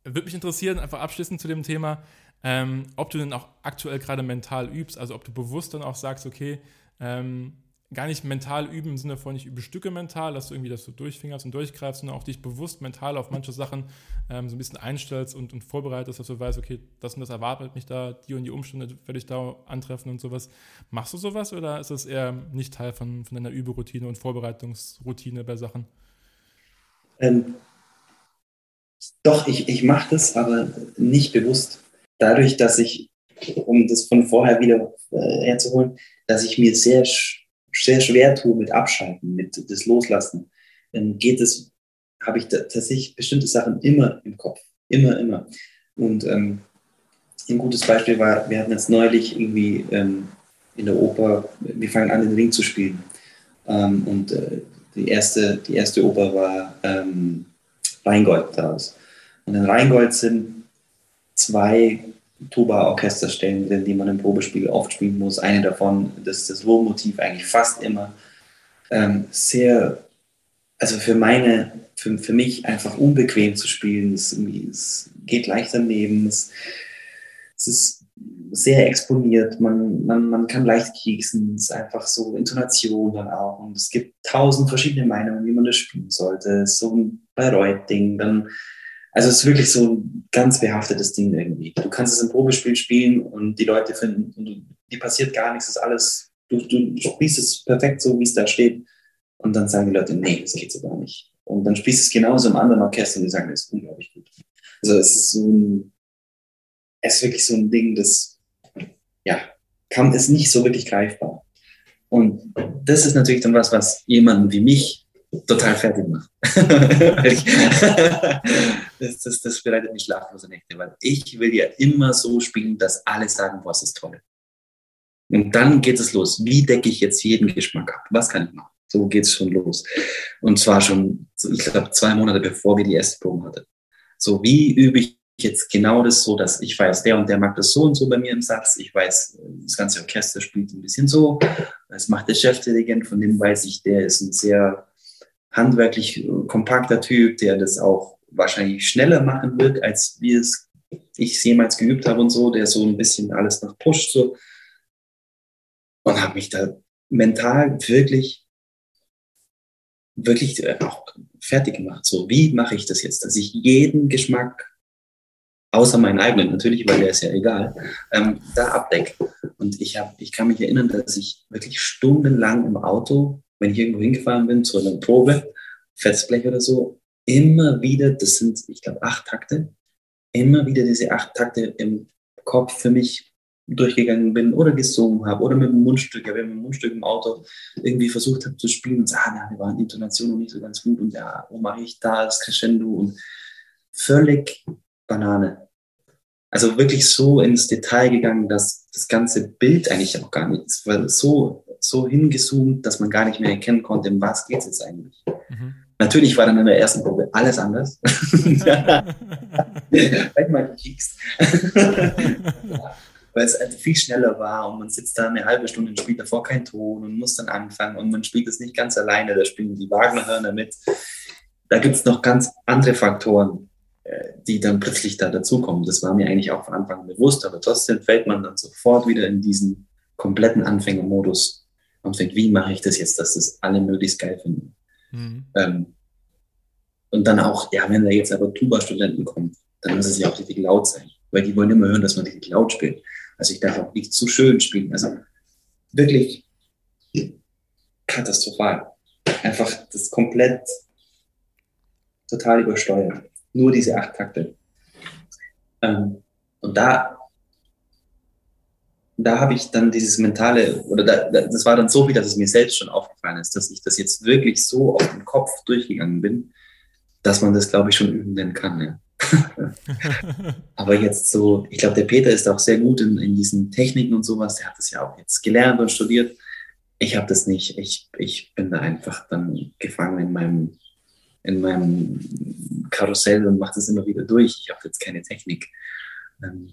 würde mich interessieren, einfach abschließend zu dem Thema, ähm, ob du denn auch aktuell gerade mental übst, also ob du bewusst dann auch sagst, okay, ähm, gar nicht mental üben im Sinne von, ich übe Stücke mental, dass du irgendwie das so durchfingerst und durchgreifst, sondern auch dich bewusst mental auf manche Sachen ähm, so ein bisschen einstellst und, und vorbereitest, dass du weißt, okay, das und das erwartet mich da, die und die Umstände werde ich da antreffen und sowas. Machst du sowas oder ist das eher nicht Teil von, von deiner Überoutine und Vorbereitungsroutine bei Sachen? Ähm, doch, ich, ich mache das, aber nicht bewusst. Dadurch, dass ich, um das von vorher wieder äh, herzuholen, dass ich mir sehr sehr schwer tue mit Abschalten, mit das Loslassen, dann geht es, habe ich tatsächlich bestimmte Sachen immer im Kopf. Immer, immer. Und ähm, ein gutes Beispiel war, wir hatten jetzt neulich irgendwie ähm, in der Oper, wir fangen an, den Ring zu spielen. Ähm, und äh, die, erste, die erste Oper war ähm, Rheingold daraus. Und in Rheingold sind zwei Tuba-Orchesterstellen drin, die man im Probespiel oft spielen muss. Eine davon, das ist das Wurmmotiv eigentlich fast immer. Ähm, sehr, also für meine, für, für mich einfach unbequem zu spielen. Es, es geht leicht daneben. Es, es ist sehr exponiert. Man, man, man kann leicht kieksen. Es ist einfach so Intonation dann auch. Und es gibt tausend verschiedene Meinungen, wie man das spielen sollte. So ein Bayreuth-Ding, dann also es ist wirklich so ein ganz behaftetes Ding irgendwie. Du kannst es im Probespiel spielen und die Leute finden, und die passiert gar nichts, ist alles, du, du spielst es perfekt so, wie es da steht. Und dann sagen die Leute, nee, das geht so gar nicht. Und dann spielst du es genauso im anderen Orchester und die sagen, das ist unglaublich gut. Also es ist so ein, es ist wirklich so ein Ding, das, ja, kann, ist nicht so wirklich greifbar. Und das ist natürlich dann was, was jemanden wie mich total fertig macht. das, das, das bereitet mir schlaflose Nächte, weil ich will ja immer so spielen, dass alle sagen, was ist toll. Und dann geht es los. Wie decke ich jetzt jeden Geschmack ab? Was kann ich machen? So geht es schon los. Und zwar schon, ich glaube, zwei Monate bevor wir die erste Probe hatten. So, wie übe ich jetzt genau das so, dass ich weiß, der und der mag das so und so bei mir im Satz. Ich weiß, das ganze Orchester spielt ein bisschen so. Das macht der Chefdirigent, von dem weiß ich, der ist ein sehr handwerklich äh, kompakter Typ, der das auch wahrscheinlich schneller machen wird, als wir es ich es jemals geübt habe und so, der so ein bisschen alles nach pusht so und habe mich da mental wirklich wirklich äh, auch fertig gemacht. So, wie mache ich das jetzt, dass ich jeden Geschmack, außer meinen eigenen natürlich, weil der ist ja egal, ähm, da abdecke. Und ich, hab, ich kann mich erinnern, dass ich wirklich stundenlang im Auto wenn ich irgendwo hingefahren bin zu einer Probe, Festblech oder so, immer wieder, das sind, ich glaube, acht Takte, immer wieder diese acht Takte im Kopf für mich durchgegangen bin oder gesungen habe oder mit dem Mundstück, ja, mit dem Mundstück im Auto irgendwie versucht habe zu spielen und so, ah, na, die waren Intonation noch nicht so ganz gut und ja, wo mache ich da das Crescendo und völlig Banane. Also wirklich so ins Detail gegangen, dass das ganze Bild eigentlich auch gar nichts, weil so so hingezoomt, dass man gar nicht mehr erkennen konnte, um was geht es jetzt eigentlich. Mhm. Natürlich war dann in der ersten Probe alles anders. Vielleicht mal gekiekst. weil es halt viel schneller war und man sitzt da eine halbe Stunde und spielt davor keinen Ton und muss dann anfangen und man spielt es nicht ganz alleine, da spielen die Wagner-Hörner mit. Da gibt es noch ganz andere Faktoren, äh, die dann plötzlich da dazukommen. Das war mir eigentlich auch von Anfang an bewusst, aber trotzdem fällt man dann sofort wieder in diesen kompletten Anfängermodus und denkt, wie mache ich das jetzt, dass das alle möglichst geil finden. Mhm. Ähm, und dann auch, ja, wenn da jetzt aber Tuba-Studenten kommen, dann muss es ja auch richtig laut sein, weil die wollen immer hören, dass man richtig laut spielt. Also ich darf auch nicht zu schön spielen. Also wirklich katastrophal. Einfach das komplett total übersteuert. Nur diese acht Takte. Ähm, und da, da habe ich dann dieses mentale, oder da, das war dann so wie, dass es mir selbst schon aufgefallen ist, dass ich das jetzt wirklich so auf den Kopf durchgegangen bin, dass man das, glaube ich, schon üben kann. Ja. Aber jetzt so, ich glaube, der Peter ist auch sehr gut in, in diesen Techniken und sowas. Der hat das ja auch jetzt gelernt und studiert. Ich habe das nicht. Ich, ich bin da einfach dann gefangen in meinem, in meinem Karussell und mache das immer wieder durch. Ich habe jetzt keine Technik. Ähm,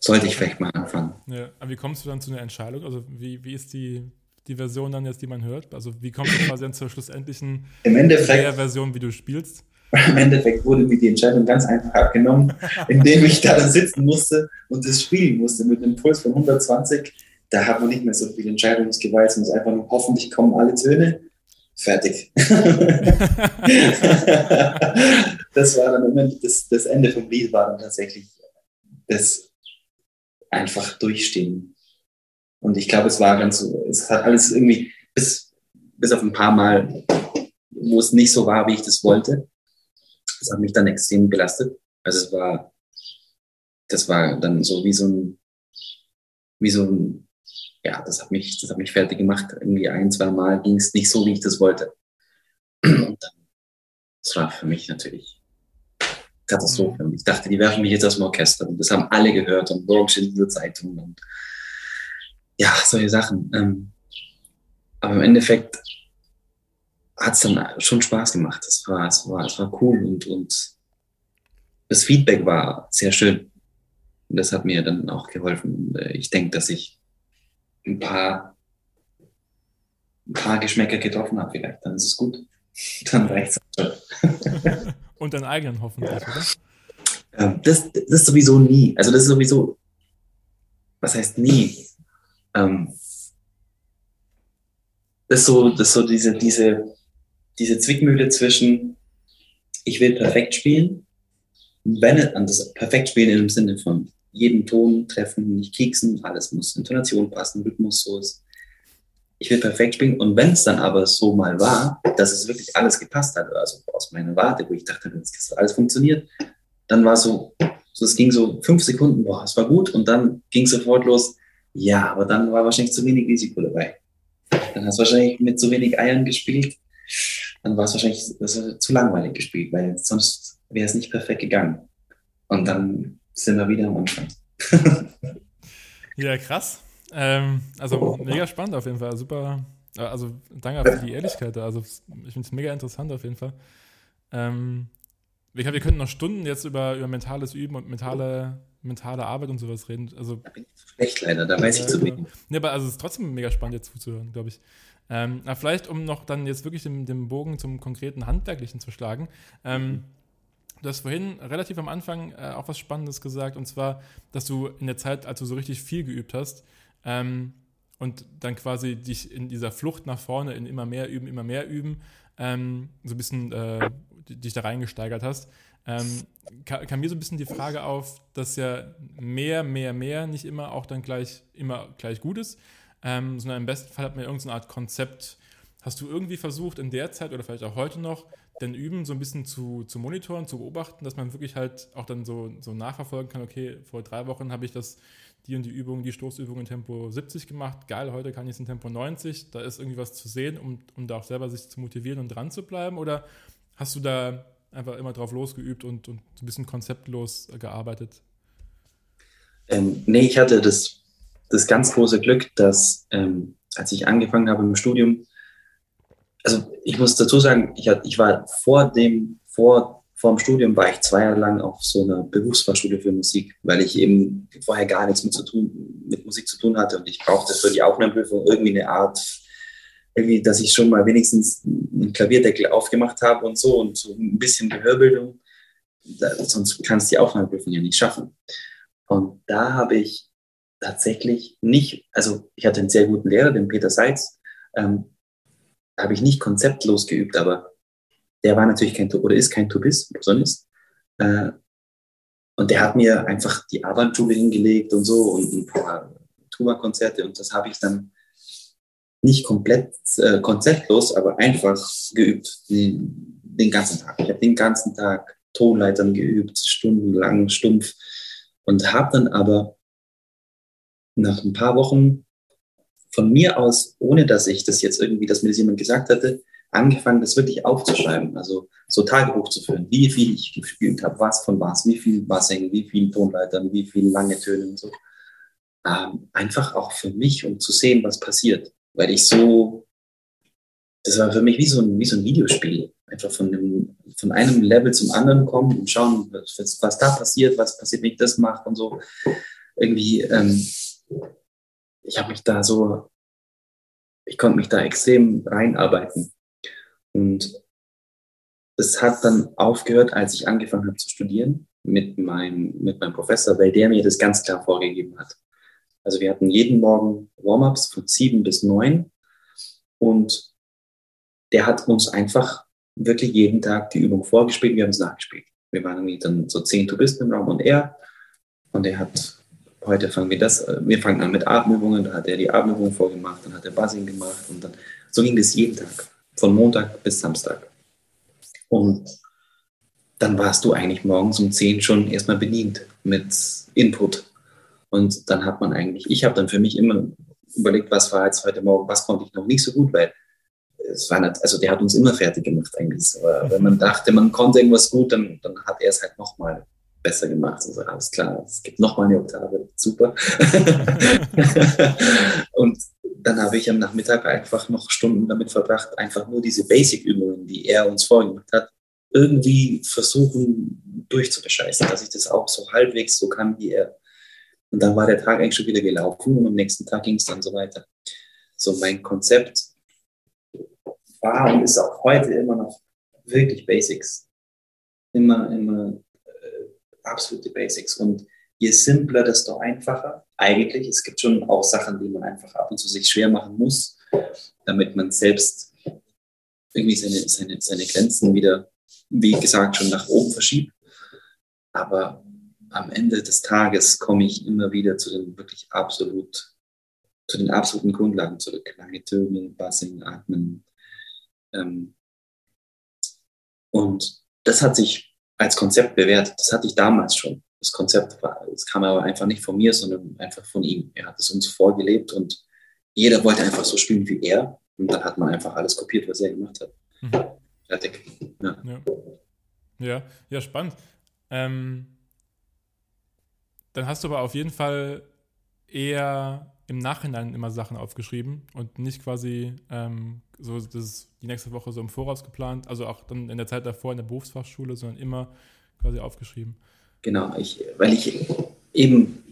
sollte ich vielleicht mal anfangen. Ja, aber wie kommst du dann zu einer Entscheidung? Also wie, wie ist die, die Version dann jetzt, die man hört? Also wie kommst du quasi dann zur schlussendlichen Version, wie du spielst? Im Endeffekt wurde mir die Entscheidung ganz einfach abgenommen, indem ich da sitzen musste und das spielen musste mit einem Puls von 120. Da hat man nicht mehr so viel Entscheidungsgewalt, sondern einfach nur, hoffentlich kommen alle Töne. Fertig. das war dann immer, das, das Ende vom Lied war dann tatsächlich das einfach durchstehen. Und ich glaube, es war ganz so, es hat alles irgendwie, bis, bis auf ein paar Mal, wo es nicht so war, wie ich das wollte, das hat mich dann extrem belastet. Also es war, das war dann so wie so ein, wie so ein, ja, das hat mich, das hat mich fertig gemacht. Irgendwie ein, zwei Mal ging es nicht so, wie ich das wollte. Und dann, das war für mich natürlich Katastrophe. Und ich dachte, die werfen mich jetzt aus dem Orchester. Und das haben alle gehört und morgen steht in der Zeitung und ja, solche Sachen. Ähm, aber im Endeffekt hat es dann schon Spaß gemacht. Es war, es war, es war cool und, und das Feedback war sehr schön. Und das hat mir dann auch geholfen. Und äh, ich denke, dass ich ein paar, ein paar Geschmäcker getroffen habe vielleicht. Dann ist es gut. Dann reicht es schon. und deinen eigenen hoffentlich, oder? Das, das ist sowieso nie. Also das ist sowieso, was heißt nie? Ähm, das ist so, das ist so diese, diese diese Zwickmühle zwischen, ich will perfekt spielen, wenn an das perfekt spielen im Sinne von jeden Ton treffen, nicht kieksen, alles muss Intonation passen, Rhythmus so ist. Ich will perfekt spielen und wenn es dann aber so mal war, dass es wirklich alles gepasst hat, also aus meiner Warte, wo ich dachte, das alles funktioniert, dann war so, so es ging so fünf Sekunden, boah, es war gut und dann ging es sofort los, ja, aber dann war wahrscheinlich zu wenig Risiko dabei. Dann hast du wahrscheinlich mit zu wenig Eiern gespielt dann war es wahrscheinlich zu langweilig gespielt, weil sonst wäre es nicht perfekt gegangen. Und dann sind wir wieder am Anfang. ja, krass. Ähm, also mega spannend auf jeden Fall. Super. Also danke für die Ehrlichkeit. Also ich finde es mega interessant auf jeden Fall. Ähm, ich glaube, wir könnten noch Stunden jetzt über, über mentales Üben und mentale, mentale Arbeit und sowas reden. Also, da bin ich schlecht leider, da weiß ich zu wenig. Nee, aber also es ist trotzdem mega spannend, jetzt zuzuhören, glaube ich. Ähm, na, vielleicht, um noch dann jetzt wirklich den, den Bogen zum konkreten Handwerklichen zu schlagen. Ähm, mhm. Du hast vorhin relativ am Anfang äh, auch was Spannendes gesagt, und zwar, dass du in der Zeit, als du so richtig viel geübt hast, ähm, und dann quasi dich in dieser Flucht nach vorne, in immer mehr üben, immer mehr üben, ähm, so ein bisschen äh, dich da reingesteigert hast. Ähm, kam, kam, mir so ein bisschen die Frage auf, dass ja mehr, mehr, mehr nicht immer auch dann gleich immer gleich gut ist ähm, sondern im besten Fall hat man irgendeine Art Konzept. Hast du irgendwie versucht, in der Zeit oder vielleicht auch heute noch, den Üben so ein bisschen zu, zu monitoren, zu beobachten, dass man wirklich halt auch dann so, so nachverfolgen kann, okay, vor drei Wochen habe ich das, die und die Übung, die Stoßübung in Tempo 70 gemacht, geil, heute kann ich es in Tempo 90, da ist irgendwie was zu sehen, um, um da auch selber sich zu motivieren und dran zu bleiben? Oder hast du da einfach immer drauf losgeübt und, und ein bisschen konzeptlos gearbeitet? Ähm, nee, ich hatte das das ganz große Glück, dass ähm, als ich angefangen habe im Studium, also ich muss dazu sagen, ich, ich war vor dem, vor, vor dem Studium war ich zwei Jahre lang auf so einer Berufsfachschule für Musik, weil ich eben vorher gar nichts mit, zu tun, mit Musik zu tun hatte und ich brauchte für die Aufnahmeprüfung irgendwie eine Art, irgendwie, dass ich schon mal wenigstens einen Klavierdeckel aufgemacht habe und so und so ein bisschen Gehörbildung. Da, sonst kannst du die Aufnahmeprüfung ja nicht schaffen. Und da habe ich tatsächlich nicht, also ich hatte einen sehr guten Lehrer, den Peter Seitz, ähm, habe ich nicht konzeptlos geübt, aber der war natürlich kein, oder ist kein Tubist, Sonist. Äh, und der hat mir einfach die Abendschule hingelegt und so und ein paar Tuba-Konzerte und das habe ich dann nicht komplett äh, konzeptlos, aber einfach geübt, den, den ganzen Tag. Ich habe den ganzen Tag Tonleitern geübt, stundenlang, stumpf und habe dann aber nach ein paar Wochen von mir aus, ohne dass ich das jetzt irgendwie, dass mir das jemand gesagt hatte, angefangen, das wirklich aufzuschreiben, also so Tagebuch zu führen, wie viel ich gespielt habe, was von was, wie viel Bassing, wie viel Tonleitern, wie viel lange Töne und so. Ähm, einfach auch für mich, um zu sehen, was passiert, weil ich so, das war für mich wie so ein, wie so ein Videospiel, einfach von einem, von einem Level zum anderen kommen und schauen, was, was da passiert, was passiert, wenn ich das mache und so. Irgendwie, ähm, ich habe mich da so, ich konnte mich da extrem reinarbeiten. Und es hat dann aufgehört, als ich angefangen habe zu studieren mit meinem, mit meinem Professor, weil der mir das ganz klar vorgegeben hat. Also wir hatten jeden Morgen Warm-ups von sieben bis neun. Und der hat uns einfach wirklich jeden Tag die Übung vorgespielt, wir haben es nachgespielt. Wir waren irgendwie dann so zehn Tubisten im Raum und er. Und er hat, heute fangen wir das, wir fangen an mit Atemübungen, da hat er die Atemübungen vorgemacht, dann hat er Buzzing gemacht und dann, so ging das jeden Tag von Montag bis Samstag. Und dann warst du eigentlich morgens um 10 schon erstmal bedient mit Input. Und dann hat man eigentlich, ich habe dann für mich immer überlegt, was war jetzt heute Morgen, was konnte ich noch nicht so gut, weil es war nicht, also der hat uns immer fertig gemacht eigentlich. Aber wenn man dachte, man konnte irgendwas gut, dann, dann hat er es halt nochmal besser gemacht. Also alles klar, es gibt nochmal eine Oktave, super. und dann habe ich am Nachmittag einfach noch Stunden damit verbracht, einfach nur diese Basic-Übungen, die er uns vorgemacht hat, irgendwie versuchen durchzubescheißen, dass ich das auch so halbwegs so kann wie er. Und dann war der Tag eigentlich schon wieder gelaufen und am nächsten Tag ging es dann so weiter. So mein Konzept war und ist auch heute immer noch wirklich Basics. Immer, immer äh, absolute Basics. Und je simpler, desto einfacher. Eigentlich, es gibt schon auch Sachen, die man einfach ab und zu sich schwer machen muss, damit man selbst irgendwie seine, seine, seine Grenzen wieder, wie gesagt, schon nach oben verschiebt. Aber am Ende des Tages komme ich immer wieder zu den wirklich absolut, zu den absoluten Grundlagen zurück. Lange Töne, Bassing, Atmen. Ähm, und das hat sich als Konzept bewährt. Das hatte ich damals schon das Konzept war, es kam aber einfach nicht von mir, sondern einfach von ihm. Er hat es uns vorgelebt und jeder wollte einfach so spielen wie er. Und dann hat man einfach alles kopiert, was er gemacht hat. Mhm. Fertig. Ja. ja. Ja, ja, spannend. Ähm, dann hast du aber auf jeden Fall eher im Nachhinein immer Sachen aufgeschrieben und nicht quasi ähm, so das die nächste Woche so im Voraus geplant, also auch dann in der Zeit davor in der Berufsfachschule, sondern immer quasi aufgeschrieben. Genau, ich, weil ich eben,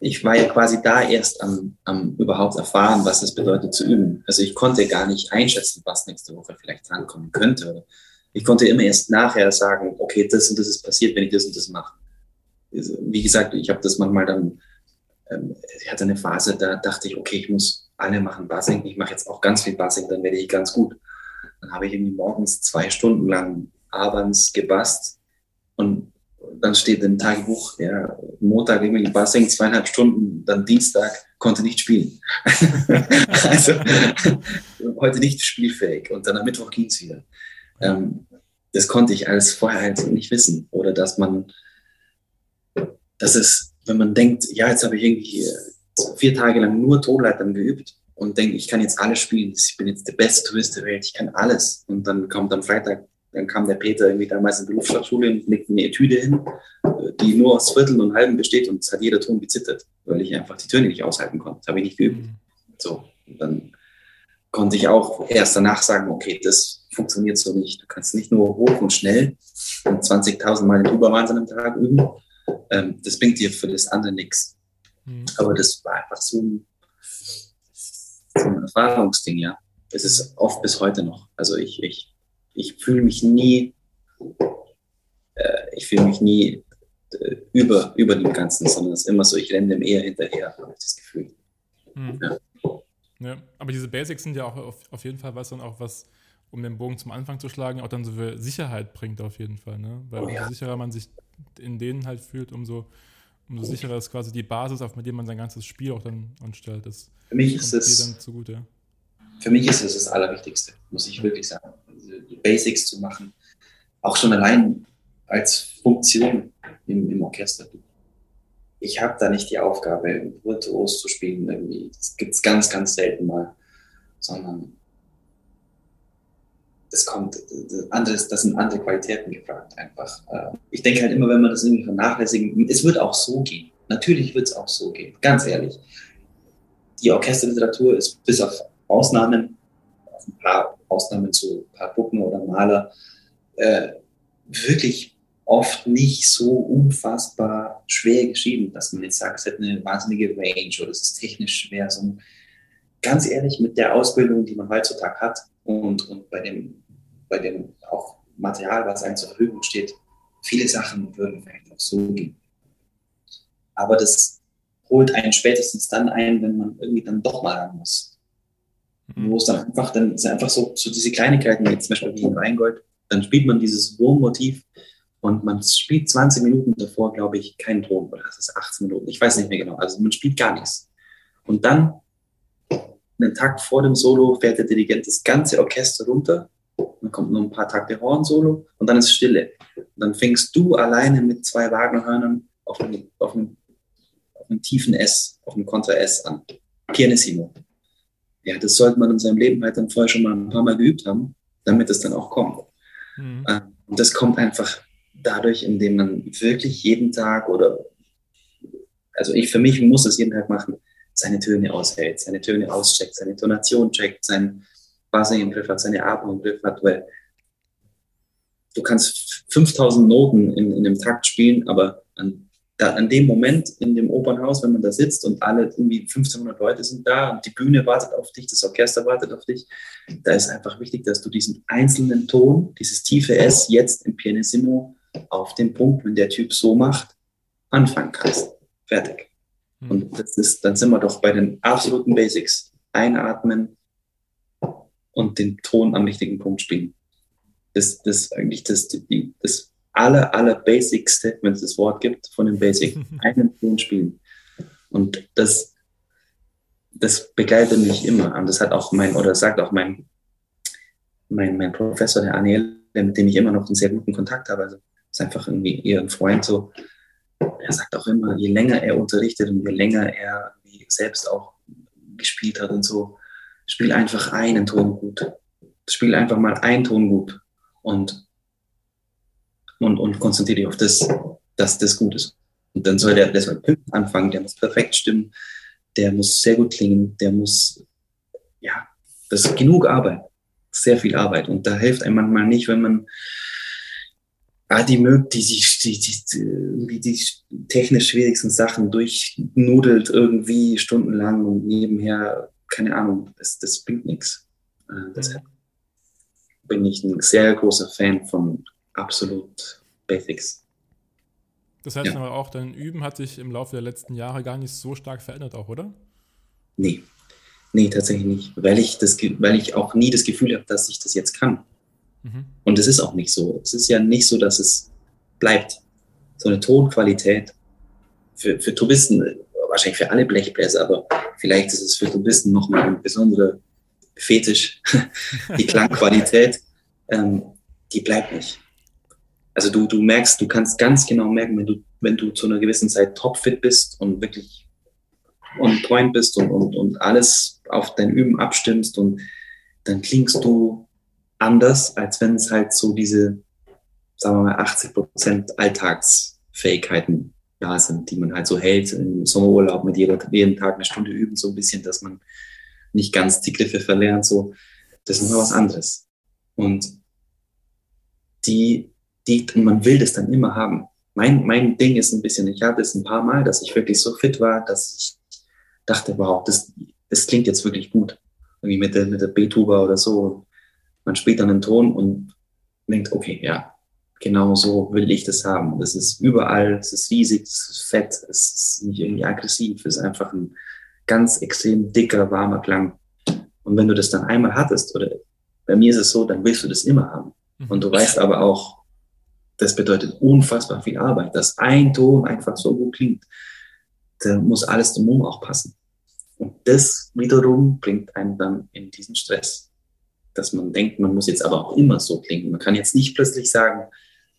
ich war ja quasi da erst am, am überhaupt erfahren, was es bedeutet zu üben. Also ich konnte gar nicht einschätzen, was nächste Woche vielleicht drankommen könnte. Ich konnte immer erst nachher sagen, okay, das und das ist passiert, wenn ich das und das mache. Also, wie gesagt, ich habe das manchmal dann, ähm, ich hatte eine Phase, da dachte ich, okay, ich muss alle machen Bassing, ich mache jetzt auch ganz viel Bassing, dann werde ich ganz gut. Dann habe ich irgendwie morgens zwei Stunden lang abends gebast und dann steht im Tagebuch, ja, Montag irgendwie Bassing, zweieinhalb Stunden, dann Dienstag konnte nicht spielen. also heute nicht spielfähig und dann am Mittwoch ging es wieder. Ähm, das konnte ich alles vorher halt nicht wissen. Oder dass man, dass es, wenn man denkt, ja, jetzt habe ich irgendwie vier Tage lang nur Tonleitern geübt und denke, ich kann jetzt alles spielen, ich bin jetzt der beste Tourist der Welt, ich kann alles. Und dann kommt am Freitag dann kam der Peter irgendwie damals in die Berufsfachschule und legte eine Etüde hin, die nur aus Vierteln und Halben besteht und es hat jeder Ton gezittert, weil ich einfach die Töne nicht aushalten konnte. Das habe ich nicht geübt. Mhm. So, und dann konnte ich auch erst danach sagen, okay, das funktioniert so nicht. Du kannst nicht nur hoch und schnell und 20.000 Mal den Überwahnsinn am Tag üben. Ähm, das bringt dir für das andere nichts. Mhm. Aber das war einfach so ein, so ein Erfahrungsding, ja. Es ist oft bis heute noch. Also ich, ich, ich fühle mich nie, äh, ich fühle mich nie äh, über, über dem Ganzen, sondern es ist immer so, ich renne dem eher hinterher, habe ich das Gefühl. Mhm. Ja. ja. aber diese Basics sind ja auch auf, auf jeden Fall was dann auch was, um den Bogen zum Anfang zu schlagen, auch dann so viel Sicherheit bringt auf jeden Fall. Ne? Weil oh, ja. umso sicherer man sich in denen halt fühlt, umso, umso sicherer ist quasi die Basis, auf der man sein ganzes Spiel auch dann anstellt. Das für mich ist es zugute. Für mich ist es das Allerwichtigste, muss ich wirklich sagen. Basics zu machen, auch schon allein als Funktion im, im Orchester. Ich habe da nicht die Aufgabe, virtuos zu spielen irgendwie. Das gibt es ganz, ganz selten mal. Sondern das kommt, das, anderes, das sind andere Qualitäten gefragt einfach. Äh, ich denke halt immer, wenn man das irgendwie vernachlässigen, es wird auch so gehen. Natürlich wird es auch so gehen, ganz ehrlich. Die Orchesterliteratur ist bis auf Ausnahmen, auf ein paar Ausnahmen zu ein paar Puppen oder Maler, äh, wirklich oft nicht so unfassbar schwer geschrieben, dass man jetzt sagt, es hat eine wahnsinnige Range oder es ist technisch schwer. So, ganz ehrlich, mit der Ausbildung, die man heutzutage hat und, und bei, dem, bei dem auch Material, was einem zur Verfügung steht, viele Sachen würden vielleicht auch so gehen. Aber das holt einen spätestens dann ein, wenn man irgendwie dann doch mal ran muss. Mhm. Wo es dann einfach, dann ist einfach so, so diese Kleinigkeiten, wie zum Beispiel wie in Rheingold, dann spielt man dieses Wurmmotiv und man spielt 20 Minuten davor, glaube ich, keinen Ton, oder das ist 18 Minuten, ich weiß nicht mehr genau. Also man spielt gar nichts. Und dann, einen Takt vor dem Solo, fährt der Dirigent das ganze Orchester runter, dann kommt noch ein paar Takte Horn-Solo und dann ist Stille. Und dann fängst du alleine mit zwei Wagnerhörnern auf einem, auf auf einem tiefen S, auf einem Kontra S an. Pianissimo. Ja, das sollte man in seinem Leben halt dann vorher schon mal ein paar Mal geübt haben, damit es dann auch kommt. Mhm. Ähm, und das kommt einfach dadurch, indem man wirklich jeden Tag oder, also ich für mich muss es jeden Tag machen, seine Töne aushält, seine Töne auscheckt, seine Tonation checkt, sein Bass im Griff hat, seine Atmung im Griff hat, weil du kannst 5000 Noten in, in einem Takt spielen, aber an, da, an dem Moment in dem Opernhaus, wenn man da sitzt und alle irgendwie 1500 Leute sind da und die Bühne wartet auf dich, das Orchester wartet auf dich, da ist einfach wichtig, dass du diesen einzelnen Ton, dieses tiefe S jetzt im Pianissimo auf den Punkt, wenn der Typ so macht, anfangen kannst. Fertig. Mhm. Und das ist, dann sind wir doch bei den absoluten Basics. Einatmen und den Ton am richtigen Punkt spielen. Das, das ist eigentlich das, die, das aller, aller Basicste, wenn es das Wort gibt, von den Basics. Einen Ton spielen. Und das, das begleitet mich immer. Und das hat auch mein, oder sagt auch mein, mein, mein Professor, der Aniel, mit dem ich immer noch einen sehr guten Kontakt habe. Also ist einfach irgendwie eher ein Freund so. Er sagt auch immer, je länger er unterrichtet und je länger er selbst auch gespielt hat und so, spiel einfach einen Ton gut. Spiel einfach mal einen Ton gut und, und, und konzentriere dich auf das, dass das gut ist. Und dann soll der, der soll anfangen, der muss perfekt stimmen, der muss sehr gut klingen, der muss, ja, das ist genug Arbeit, sehr viel Arbeit. Und da hilft einem manchmal nicht, wenn man ah, die mögt, die sich die, die, die, die technisch schwierigsten Sachen durchnudelt irgendwie stundenlang und nebenher, keine Ahnung, das, das bringt nichts. Äh, deshalb bin ich ein sehr großer Fan von absolut Basics. Das heißt ja. aber auch, dein Üben hat sich im Laufe der letzten Jahre gar nicht so stark verändert, auch, oder? Nee. Nee, tatsächlich nicht. Weil ich, das, weil ich auch nie das Gefühl habe, dass ich das jetzt kann. Mhm. Und es ist auch nicht so. Es ist ja nicht so, dass es bleibt. So eine Tonqualität für, für Tubisten, wahrscheinlich für alle Blechbläser, aber vielleicht ist es für Tubisten nochmal ein besonderer Fetisch. die Klangqualität, ähm, die bleibt nicht. Also du, du merkst, du kannst ganz genau merken, wenn du, wenn du zu einer gewissen Zeit topfit bist und wirklich on point bist und, und, und alles auf dein Üben abstimmst und dann klingst du anders, als wenn es halt so diese, sagen wir mal, 80 Prozent Alltagsfähigkeiten da sind, die man halt so hält im Sommerurlaub mit jeder, jeden Tag eine Stunde üben, so ein bisschen, dass man nicht ganz die Griffe verlernt, so. Das ist noch was anderes. Und die, die, und man will das dann immer haben. Mein, mein Ding ist ein bisschen, ich hatte es ein paar Mal, dass ich wirklich so fit war, dass ich dachte, wow, das, das klingt jetzt wirklich gut. Irgendwie mit der, mit der B-Tuba oder so. Man spielt dann einen Ton und denkt, okay, ja, genau so will ich das haben. Das ist überall, es ist riesig, es ist fett, es ist nicht irgendwie aggressiv, es ist einfach ein ganz extrem dicker, warmer Klang. Und wenn du das dann einmal hattest, oder bei mir ist es so, dann willst du das immer haben. Mhm. Und du weißt aber auch, das bedeutet unfassbar viel Arbeit, dass ein Ton einfach so gut klingt. Da muss alles drumherum auch passen. Und das wiederum bringt einen dann in diesen Stress, dass man denkt, man muss jetzt aber auch immer so klingen. Man kann jetzt nicht plötzlich sagen,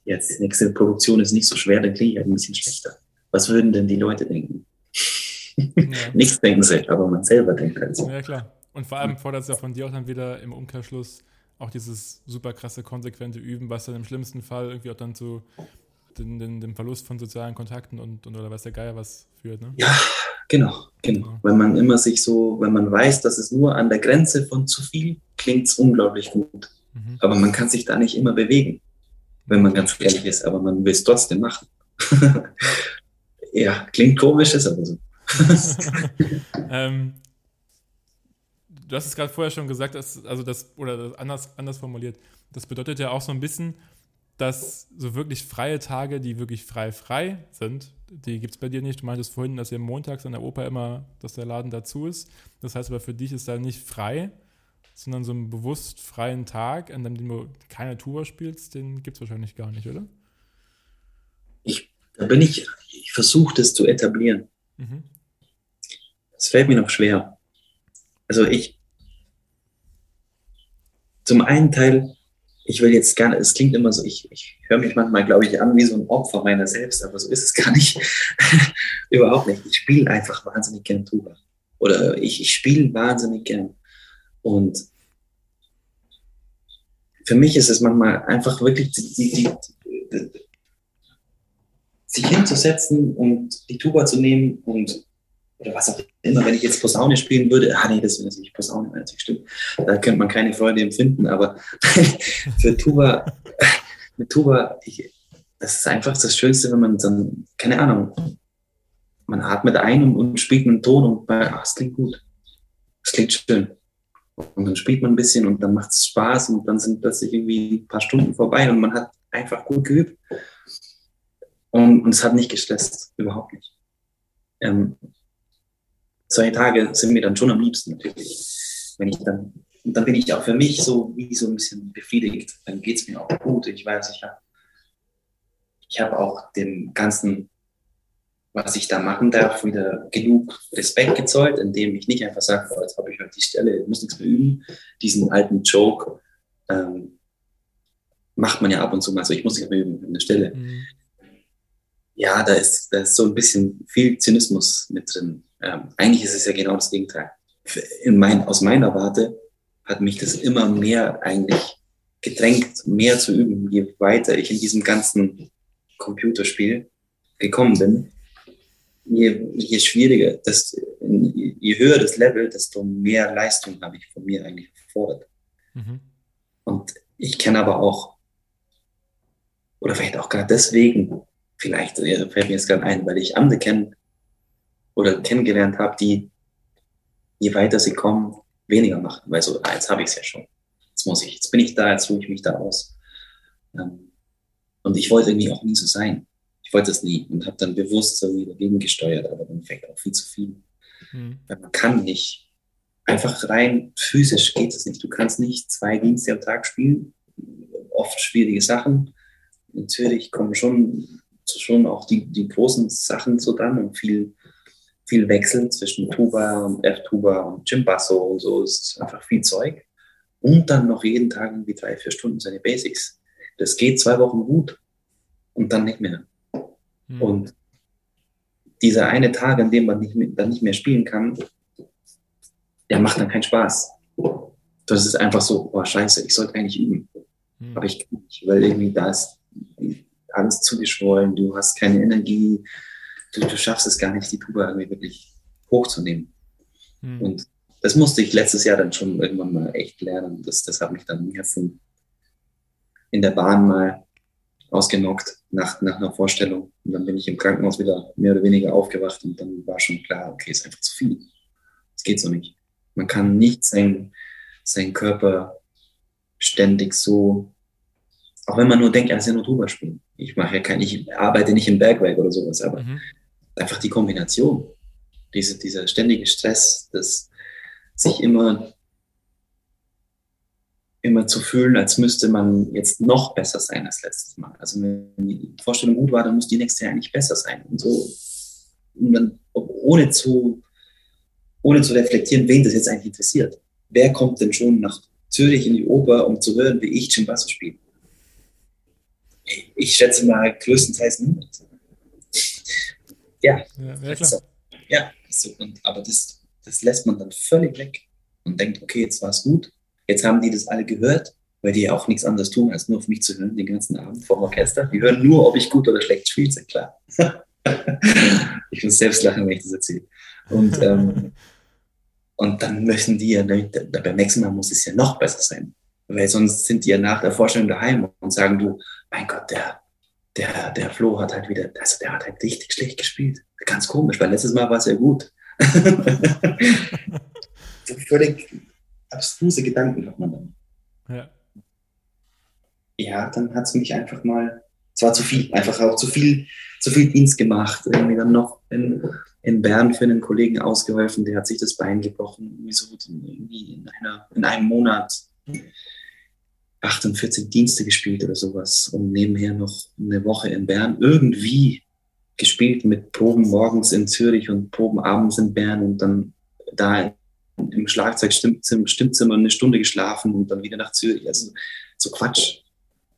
jetzt die nächste Produktion ist nicht so schwer, dann klinge ich halt ein bisschen schlechter. Was würden denn die Leute denken? Ja. Nichts denken sie, aber man selber denkt halt so. Ja, klar. Und vor allem fordert es ja von dir auch dann wieder im Umkehrschluss auch dieses super krasse, konsequente Üben, was dann im schlimmsten Fall irgendwie auch dann zu den, den, dem Verlust von sozialen Kontakten und, und oder weiß der Geier was führt. Ne? Ja, genau, genau. Ja. Wenn man immer sich so, wenn man weiß, dass es nur an der Grenze von zu viel klingt es unglaublich gut. Mhm. Aber man kann sich da nicht immer bewegen, wenn man ganz ehrlich ist, aber man will es trotzdem machen. ja, klingt komisch, ist aber so. ähm, du hast es gerade vorher schon gesagt, dass, also das, oder anders, anders formuliert, das bedeutet ja auch so ein bisschen, dass so wirklich freie Tage, die wirklich frei frei sind, die gibt es bei dir nicht. Du meintest vorhin, dass ihr montags an der Oper immer, dass der Laden dazu ist. Das heißt aber für dich ist da nicht frei, sondern so einen bewusst freien Tag, an dem du keine Tour spielst, den gibt es wahrscheinlich gar nicht, oder? Ich, da bin ich, ich versuche das zu etablieren. Mhm. Das fällt mir noch schwer. Also ich, zum einen Teil, ich will jetzt gerne, es klingt immer so, ich, ich höre mich manchmal, glaube ich, an wie so ein Opfer meiner selbst, aber so ist es gar nicht. Überhaupt nicht. Ich spiele einfach wahnsinnig gern Tuba. Oder ich, ich spiele wahnsinnig gern. Und für mich ist es manchmal einfach wirklich die, die, die, sich hinzusetzen und die Tuba zu nehmen und oder was auch immer, wenn ich jetzt Posaune spielen würde, ah nee, das ist natürlich Posaune, natürlich stimmt, da könnte man keine Freude empfinden, aber für Tuba, mit Tuba, ich, das ist einfach das Schönste, wenn man dann, keine Ahnung, man atmet ein und, und spielt einen Ton und ach, es klingt gut, es klingt schön. Und dann spielt man ein bisschen und dann macht es Spaß und dann sind plötzlich irgendwie ein paar Stunden vorbei und man hat einfach gut geübt. Und, und es hat nicht gestresst, überhaupt nicht. Ähm, solche Tage sind mir dann schon am liebsten natürlich. Wenn ich dann, dann bin ich auch für mich so wie so ein bisschen befriedigt. Dann geht es mir auch gut. Ich weiß, ich habe ich hab auch dem Ganzen, was ich da machen darf, wieder genug Respekt gezollt, indem ich nicht einfach sage, oh, jetzt habe ich halt die Stelle, muss nichts mehr üben. Diesen alten Joke ähm, macht man ja ab und zu mal so, ich muss nicht mehr üben an der Stelle. Mhm. Ja, da ist, da ist so ein bisschen viel Zynismus mit drin ähm, eigentlich ist es ja genau das Gegenteil. In mein, aus meiner Warte hat mich das immer mehr eigentlich gedrängt, mehr zu üben, je weiter ich in diesem ganzen Computerspiel gekommen bin. Je, je schwieriger, das, je höher das Level, desto mehr Leistung habe ich von mir eigentlich gefordert. Mhm. Und ich kenne aber auch, oder vielleicht auch gerade deswegen, vielleicht fällt mir jetzt gerade ein, weil ich andere kenne, oder kennengelernt habe, die, je weiter sie kommen, weniger machen. Weil so, ah, jetzt habe ich es ja schon. Jetzt muss ich, jetzt bin ich da, jetzt ruhe ich mich da aus. Ähm, und ich wollte irgendwie auch nie so sein. Ich wollte es nie und habe dann bewusst so wieder dagegen gesteuert, aber im Endeffekt auch viel zu viel. Mhm. Weil man kann nicht. Einfach rein physisch geht es nicht. Du kannst nicht zwei Dienste am Tag spielen. Oft schwierige Sachen. Natürlich kommen schon, schon auch die, die großen Sachen so dann und viel viel Wechsel zwischen Tuba und F-Tuba und Chimbasso und so. Ist einfach viel Zeug. Und dann noch jeden Tag irgendwie drei, vier Stunden seine Basics. Das geht zwei Wochen gut und dann nicht mehr. Mhm. Und dieser eine Tag, an dem man nicht mehr, dann nicht mehr spielen kann, der macht dann keinen Spaß. Das ist einfach so, oh scheiße, ich sollte eigentlich üben. Mhm. Aber ich kann nicht, weil irgendwie da ist alles zugeschwollen, du hast keine Energie, du, du schaffst es gar nicht, die Tuba irgendwie wirklich hochzunehmen. Hm. Und das musste ich letztes Jahr dann schon irgendwann mal echt lernen. Das, das hat mich dann nie erfunden. in der Bahn mal ausgenockt nach, nach einer Vorstellung. Und dann bin ich im Krankenhaus wieder mehr oder weniger aufgewacht und dann war schon klar, okay, ist einfach zu viel. Das geht so nicht. Man kann nicht sein, seinen Körper ständig so, auch wenn man nur denkt, er ist ja nur drüber spielen. Ich mache kein, ich arbeite nicht im Bergwerk oder sowas, aber mhm. einfach die Kombination, diese, dieser ständige Stress, das sich immer immer zu fühlen, als müsste man jetzt noch besser sein als letztes Mal. Also wenn die Vorstellung gut war, dann muss die nächste ja eigentlich besser sein. Und so, und dann, ohne zu, ohne zu reflektieren, wen das jetzt eigentlich interessiert. Wer kommt denn schon nach Zürich in die Oper, um zu hören, wie ich Cimbasso spiele? Ich schätze mal größtenteils niemand. Ja, ja, klar. So, ja so, und, aber das, das lässt man dann völlig weg und denkt, okay, jetzt war es gut, Jetzt haben die das alle gehört, weil die ja auch nichts anderes tun, als nur auf mich zu hören den ganzen Abend vor dem Orchester. Die hören nur, ob ich gut oder schlecht spiele, ist klar. ich muss selbst lachen, wenn ich das erzähle. Und, ähm, und dann möchten die ja, beim nächsten Mal muss es ja noch besser sein. Weil sonst sind die ja nach der Vorstellung daheim und sagen, du, mein Gott, der, der, der Flo hat halt wieder, also der hat halt richtig schlecht gespielt. Ganz komisch, weil letztes Mal war es ja gut. völlig abstruse Gedanken hat man dann. Ja. Ja, dann hat es mich einfach mal, es war zu viel, einfach auch zu viel, zu viel Dienst gemacht. Irgendwie dann noch in, in Bern für einen Kollegen ausgeholfen, der hat sich das Bein gebrochen, irgendwie so irgendwie in, einer, in einem Monat 48 Dienste gespielt oder sowas und nebenher noch eine Woche in Bern irgendwie gespielt mit Proben morgens in Zürich und Proben abends in Bern und dann da im Schlagzeugstimmzimmer eine Stunde geschlafen und dann wieder nach Zürich. Also so Quatsch.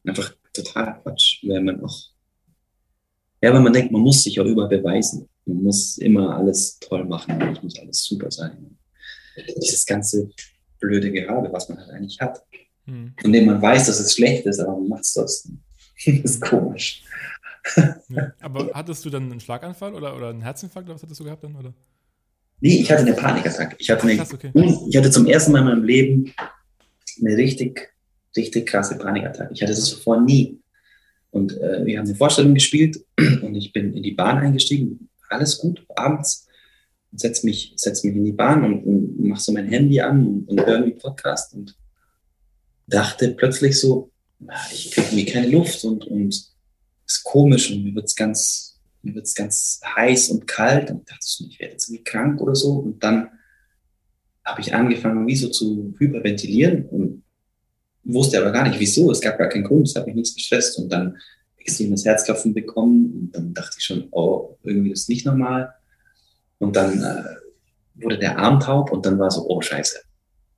Einfach total Quatsch, wenn man auch. Ja, weil man denkt, man muss sich auch überall beweisen. Man muss immer alles toll machen, es muss alles super sein. Dieses ganze blöde Gerade, was man halt eigentlich hat. Hm. Von dem man weiß, dass es schlecht ist, aber man macht es trotzdem. das ist komisch. Ja, aber hattest du dann einen Schlaganfall oder, oder einen Herzinfarkt oder was hattest du gehabt dann? Oder? Nee, ich hatte eine Panikattacke. Ich hatte, eine, Krass, okay. ich hatte zum ersten Mal in meinem Leben eine richtig, richtig krasse Panikattacke. Ich hatte das zuvor nie. Und äh, wir haben eine Vorstellung gespielt und ich bin in die Bahn eingestiegen. Alles gut, abends. Setz mich, setz mich in die Bahn und, und mach so mein Handy an und, und höre irgendwie Podcast und dachte plötzlich so, ich kriege irgendwie keine Luft und, und ist komisch und mir wird es ganz, mir wird es ganz heiß und kalt und dachte so, ich werde jetzt irgendwie krank oder so. Und dann habe ich angefangen, wie so zu hyperventilieren und wusste aber gar nicht, wieso. Es gab gar keinen Grund, es hat mich nichts gestresst. Und dann extremes Herzklopfen bekommen und dann dachte ich schon, oh, irgendwie ist nicht normal. Und dann äh, wurde der Arm taub und dann war so, oh scheiße,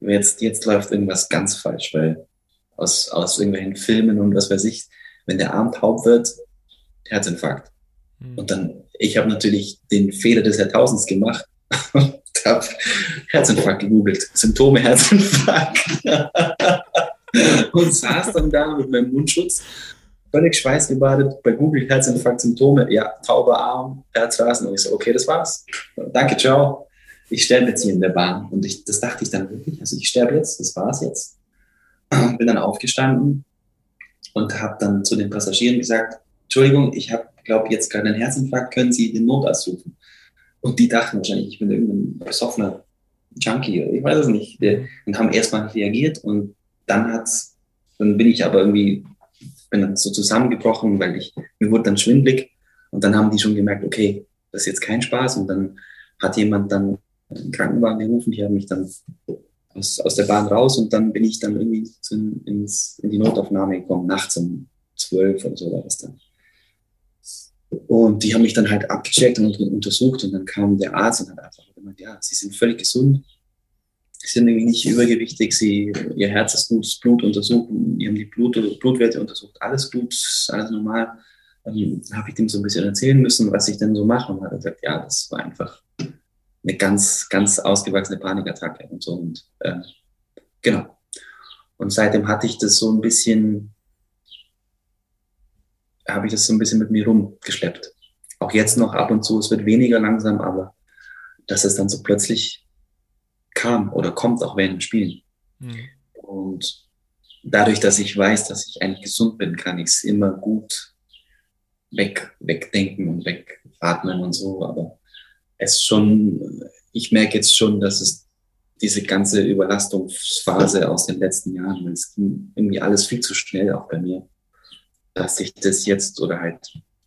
jetzt, jetzt läuft irgendwas ganz falsch, weil aus, aus irgendwelchen Filmen und was weiß ich, wenn der Arm taub wird, Herzinfarkt. Mhm. Und dann, ich habe natürlich den Fehler des Jahrtausends gemacht und habe Herzinfarkt gegoogelt, Symptome Herzinfarkt. und saß dann da mit meinem Mundschutz, völlig schweißgebadet, bei Google Herzinfarkt, Symptome, ja, tauber Arm, Herzrasen. Und ich so, okay, das war's. Danke, ciao. Ich sterbe jetzt hier in der Bahn. Und ich, das dachte ich dann wirklich. Also ich sterbe jetzt, das war's jetzt. Bin dann aufgestanden und habe dann zu den Passagieren gesagt, Entschuldigung, ich habe glaube jetzt gerade einen Herzinfarkt, können Sie den Notarzt rufen. Und die dachten wahrscheinlich, ich bin irgendein besoffener Junkie, ich weiß es nicht. Und haben erstmal reagiert und dann hat's, dann bin ich aber irgendwie, bin dann so zusammengebrochen, weil ich, mir wurde dann schwindlig und dann haben die schon gemerkt, okay, das ist jetzt kein Spaß und dann hat jemand dann einen Krankenwagen gerufen, die haben mich dann aus, aus der Bahn raus und dann bin ich dann irgendwie zu, ins, in die Notaufnahme gekommen, nachts um zwölf oder so war das dann. Und die haben mich dann halt abgecheckt und untersucht und dann kam der Arzt und hat einfach gemeint, ja, sie sind völlig gesund, sie sind irgendwie nicht übergewichtig, sie, ihr Herz ist gut, das Blut untersucht, die haben die Blut, Blutwerte untersucht, alles gut, alles normal. Dann habe ich dem so ein bisschen erzählen müssen, was ich denn so mache und hat gesagt, ja, das war einfach eine ganz, ganz ausgewachsene Panikattacke und so und äh, genau. Und seitdem hatte ich das so ein bisschen habe ich das so ein bisschen mit mir rumgeschleppt. Auch jetzt noch ab und zu, es wird weniger langsam, aber dass es dann so plötzlich kam oder kommt auch während dem Spielen. Mhm. Und dadurch, dass ich weiß, dass ich eigentlich gesund bin, kann ich es immer gut weg, wegdenken und wegatmen und so. Aber es schon, ich merke jetzt schon, dass es diese ganze Überlastungsphase aus den letzten Jahren, es ging irgendwie alles viel zu schnell auch bei mir, dass ich das jetzt oder halt,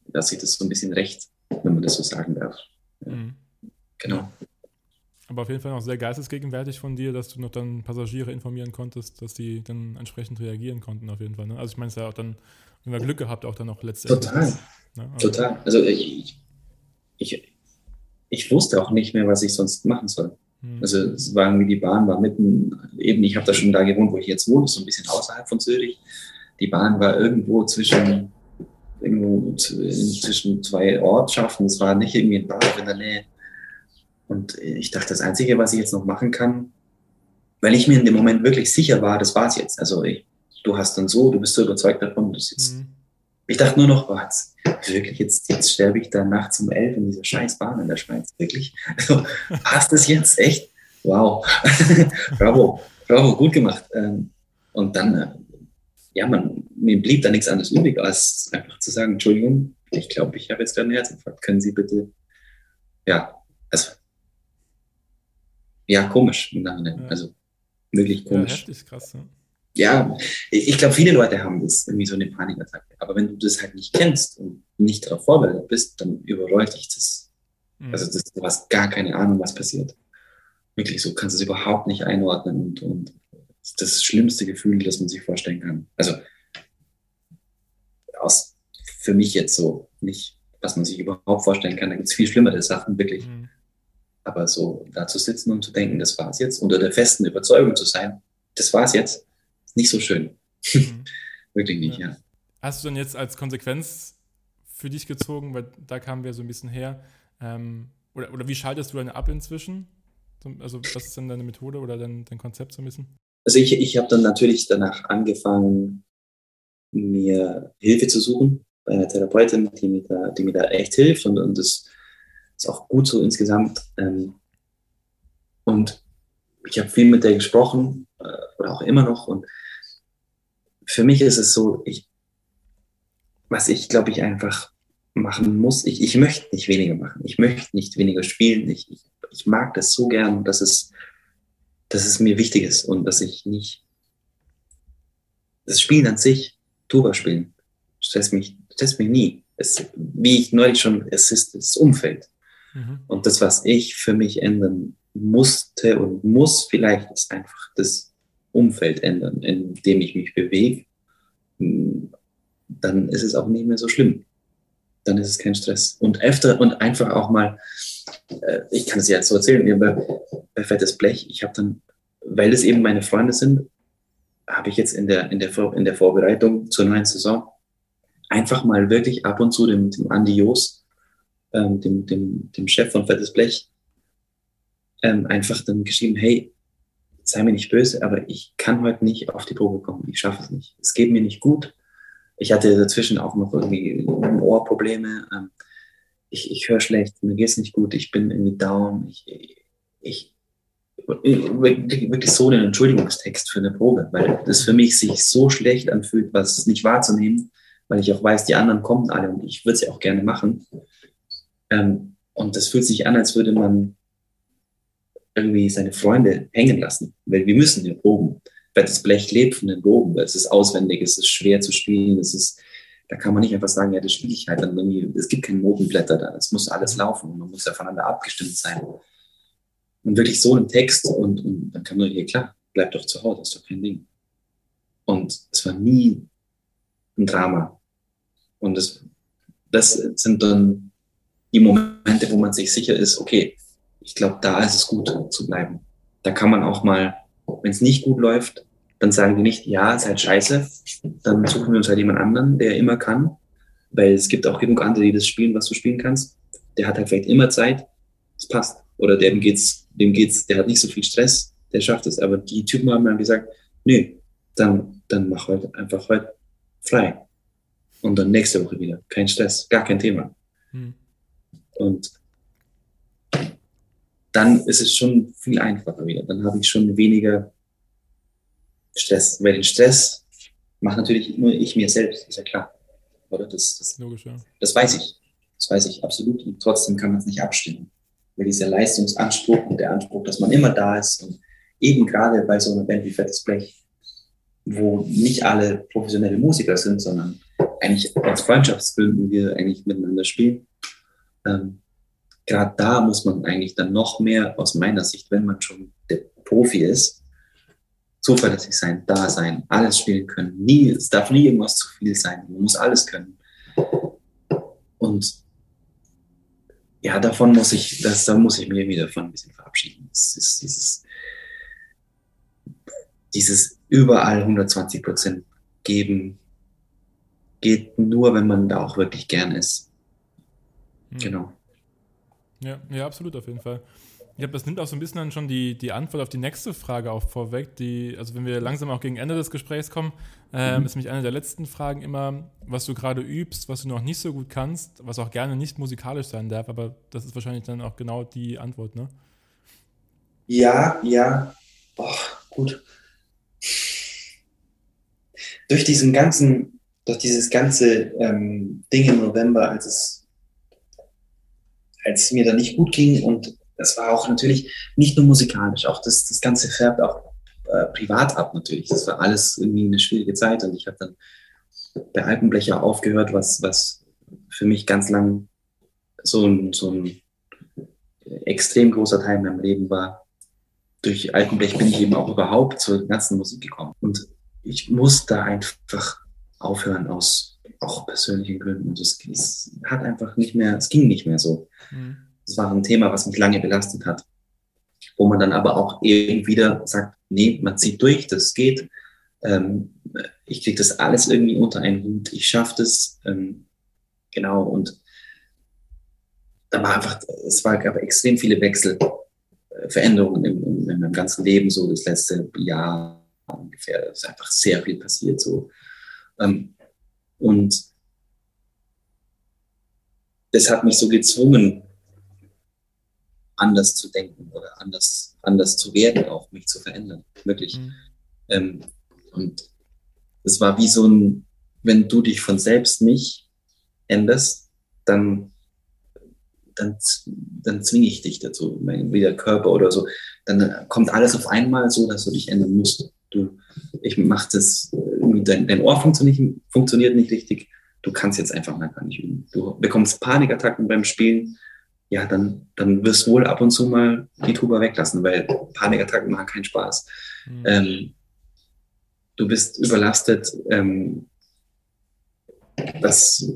dass ich das so ein bisschen recht, wenn man das so sagen darf. Mhm. Genau. Aber auf jeden Fall noch sehr geistesgegenwärtig von dir, dass du noch dann Passagiere informieren konntest, dass die dann entsprechend reagieren konnten, auf jeden Fall. Ne? Also ich meine, es ja auch dann, wenn wir Glück gehabt, auch dann noch letztendlich. Total. Ne? Also Total. Also ich, ich, ich wusste auch nicht mehr, was ich sonst machen soll. Hm. Also es war irgendwie, die Bahn war mitten, eben, ich habe da schon da gewohnt, wo ich jetzt wohne, so ein bisschen außerhalb von Zürich. Die Bahn war irgendwo zwischen, irgendwo zwischen zwei Ortschaften. Es war nicht irgendwie ein Bahnhof in der Nähe. Und ich dachte, das Einzige, was ich jetzt noch machen kann, weil ich mir in dem Moment wirklich sicher war, das war's jetzt. Also ich, du hast dann so, du bist so überzeugt davon, du sitzt. Mhm. Ich dachte nur noch, was? wirklich, jetzt, jetzt sterbe ich da nachts um elf in dieser scheiß Bahn in der Schweiz. Wirklich? Also, passt das jetzt? Echt? Wow. bravo, bravo, gut gemacht. Ähm, und dann, äh, ja, man, mir blieb da nichts anderes übrig, als einfach zu sagen, Entschuldigung, ich glaube, ich habe jetzt gerade einen Herzinfarkt. Können Sie bitte, ja, also, ja, komisch im Nachhinein. Ja. Also, wirklich komisch. Ja, heftig, krass, ja ja, ich glaube, viele Leute haben das irgendwie so eine Panikattacke. Aber wenn du das halt nicht kennst und nicht darauf vorbereitet bist, dann überrollt dich das. Mhm. Also das, du hast gar keine Ahnung, was passiert. Wirklich so, kannst du es überhaupt nicht einordnen und, und das, schlimmste Gefühl, das man sich vorstellen kann. Also aus, für mich jetzt so nicht, was man sich überhaupt vorstellen kann. Da gibt es viel schlimmere Sachen, wirklich. Mhm. Aber so da zu sitzen und zu denken, das war's jetzt, unter der festen Überzeugung zu sein, das war's jetzt, nicht so schön. Mhm. Wirklich nicht, ja. ja. Hast du dann jetzt als Konsequenz für dich gezogen, weil da kamen wir so ein bisschen her, ähm, oder, oder wie schaltest du dann ab inzwischen? Also was ist denn deine Methode oder dein, dein Konzept so ein bisschen? Also ich, ich habe dann natürlich danach angefangen, mir Hilfe zu suchen bei einer Therapeutin, die mir da, die mir da echt hilft und, und das ist auch gut so insgesamt. Ähm, und ich habe viel mit der gesprochen äh, oder auch immer noch und für mich ist es so, ich, was ich glaube ich einfach machen muss, ich, ich möchte nicht weniger machen. Ich möchte nicht weniger spielen. Ich, ich, ich mag das so gern, dass es, dass es mir wichtig ist und dass ich nicht das Spielen an sich, Tuba spielen, stresst mich, stresst mich nie. Es, wie ich neulich schon, es ist das Umfeld. Mhm. Und das, was ich für mich ändern musste und muss, vielleicht ist einfach das Umfeld ändern, in dem ich mich bewege, dann ist es auch nicht mehr so schlimm. Dann ist es kein Stress. Und öfter und einfach auch mal, äh, ich kann es jetzt so erzählen, bei, bei Fettes Blech, ich habe dann, weil es eben meine Freunde sind, habe ich jetzt in der, in, der in der Vorbereitung zur neuen Saison einfach mal wirklich ab und zu dem, dem Andi Joos, ähm, dem, dem, dem Chef von Fettes Blech, ähm, einfach dann geschrieben, hey, sei mir nicht böse, aber ich kann heute nicht auf die Probe kommen. Ich schaffe es nicht. Es geht mir nicht gut. Ich hatte dazwischen auch noch irgendwie Ohrprobleme. Ähm, ich, ich höre schlecht, mir geht es nicht gut, ich bin irgendwie down. Ich, ich, wirklich so einen Entschuldigungstext für eine Probe, weil das für mich sich so schlecht anfühlt, was nicht wahrzunehmen, weil ich auch weiß, die anderen kommen alle und ich würde es ja auch gerne machen. Ähm, und das fühlt sich an, als würde man irgendwie seine Freunde hängen lassen, weil wir müssen ja proben. Weil das Blech lebt von den Proben, weil es ist auswendig, es ist schwer zu spielen, es ist, da kann man nicht einfach sagen, ja, das spiele ich halt dann irgendwie, es gibt keine Notenblätter da, es muss alles laufen und man muss ja voneinander abgestimmt sein. Und wirklich so ein Text und, und dann kann man, hier klar, bleib doch zu Hause, ist doch kein Ding. Und es war nie ein Drama. Und das, das sind dann die Momente, wo man sich sicher ist, okay, ich glaube, da ist es gut zu bleiben. Da kann man auch mal, wenn es nicht gut läuft, dann sagen die nicht, ja, ist halt scheiße, dann suchen wir uns halt jemand anderen, der immer kann, weil es gibt auch genug andere, die das spielen, was du spielen kannst. Der hat halt vielleicht immer Zeit, es passt. Oder dem geht's, dem geht's, der hat nicht so viel Stress, der schafft es. Aber die Typen haben dann gesagt, nö, dann, dann mach heute einfach heute frei. Und dann nächste Woche wieder. Kein Stress, gar kein Thema. Hm. Und dann ist es schon viel einfacher wieder. Dann habe ich schon weniger Stress. Weil den Stress, mache natürlich nur ich mir selbst, ist ja klar. Oder das, das, Logisch, ja. das weiß ich. Das weiß ich absolut. Und trotzdem kann man es nicht abstimmen. Weil dieser Leistungsanspruch und der Anspruch, dass man immer da ist und eben gerade bei so einer Band wie Fettes Blech, wo nicht alle professionelle Musiker sind, sondern eigentlich aus Freundschaftsgründen wir eigentlich miteinander spielen. Ähm, gerade da muss man eigentlich dann noch mehr, aus meiner Sicht, wenn man schon der Profi ist, zuverlässig sein, da sein, alles spielen können. Nie, es darf nie irgendwas zu viel sein. Man muss alles können. Und ja, davon muss ich, das, da muss ich mir wieder von ein bisschen verabschieden. Es ist dieses, dieses überall 120 Prozent geben, geht nur, wenn man da auch wirklich gern ist. Hm. Genau. Ja, ja, absolut, auf jeden Fall. Ich glaube, das nimmt auch so ein bisschen dann schon die, die Antwort auf die nächste Frage auch vorweg. Die, also wenn wir langsam auch gegen Ende des Gesprächs kommen, ähm, mhm. ist nämlich eine der letzten Fragen immer, was du gerade übst, was du noch nicht so gut kannst, was auch gerne nicht musikalisch sein darf, aber das ist wahrscheinlich dann auch genau die Antwort, ne? Ja, ja. Boah, gut. Durch diesen ganzen, durch dieses ganze ähm, Ding im November, als es, als es mir da nicht gut ging und das war auch natürlich nicht nur musikalisch, auch das, das Ganze färbt auch äh, privat ab natürlich. Das war alles irgendwie eine schwierige Zeit und ich habe dann bei Alpenblecher aufgehört, was, was für mich ganz lang so ein, so ein extrem großer Teil in meinem Leben war. Durch Alpenblech bin ich eben auch überhaupt zur ganzen Musik gekommen. Und ich musste einfach aufhören aus auch persönlichen Gründen. Und es, es hat einfach nicht mehr, es ging nicht mehr so. Mhm. Das war ein Thema, was mich lange belastet hat. Wo man dann aber auch eben wieder sagt, nee, man zieht durch, das geht. Ähm, ich kriege das alles irgendwie unter einen Hut, ich schaffe das. Ähm, genau, und da war einfach, es war, gab extrem viele Wechsel, äh, Veränderungen in, in, in meinem ganzen Leben, so das letzte Jahr ungefähr. Es ist einfach sehr viel passiert, so. Ähm, und das hat mich so gezwungen, anders zu denken oder anders, anders zu werden, auch mich zu verändern, wirklich. Mhm. Ähm, und es war wie so ein, wenn du dich von selbst nicht änderst, dann, dann, dann zwinge ich dich dazu, wie der Körper oder so. Dann kommt alles auf einmal so, dass du dich ändern musst. Du, ich mach das, dein, dein Ohr funktioniert, funktioniert nicht richtig. Du kannst jetzt einfach mal gar nicht üben. Du bekommst Panikattacken beim Spielen ja, dann, dann wirst du wohl ab und zu mal die Tuba weglassen, weil Panikattacken machen keinen Spaß. Mhm. Ähm, du bist überlastet, ähm, das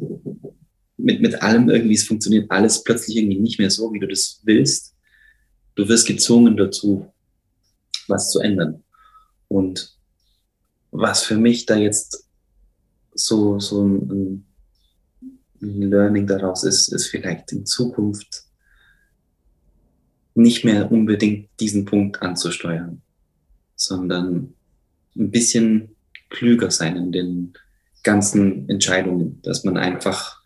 mit, mit allem irgendwie, es funktioniert alles plötzlich irgendwie nicht mehr so, wie du das willst. Du wirst gezwungen dazu, was zu ändern. Und was für mich da jetzt so, so ein, Learning daraus ist, ist vielleicht in Zukunft nicht mehr unbedingt diesen Punkt anzusteuern, sondern ein bisschen klüger sein in den ganzen Entscheidungen, dass man einfach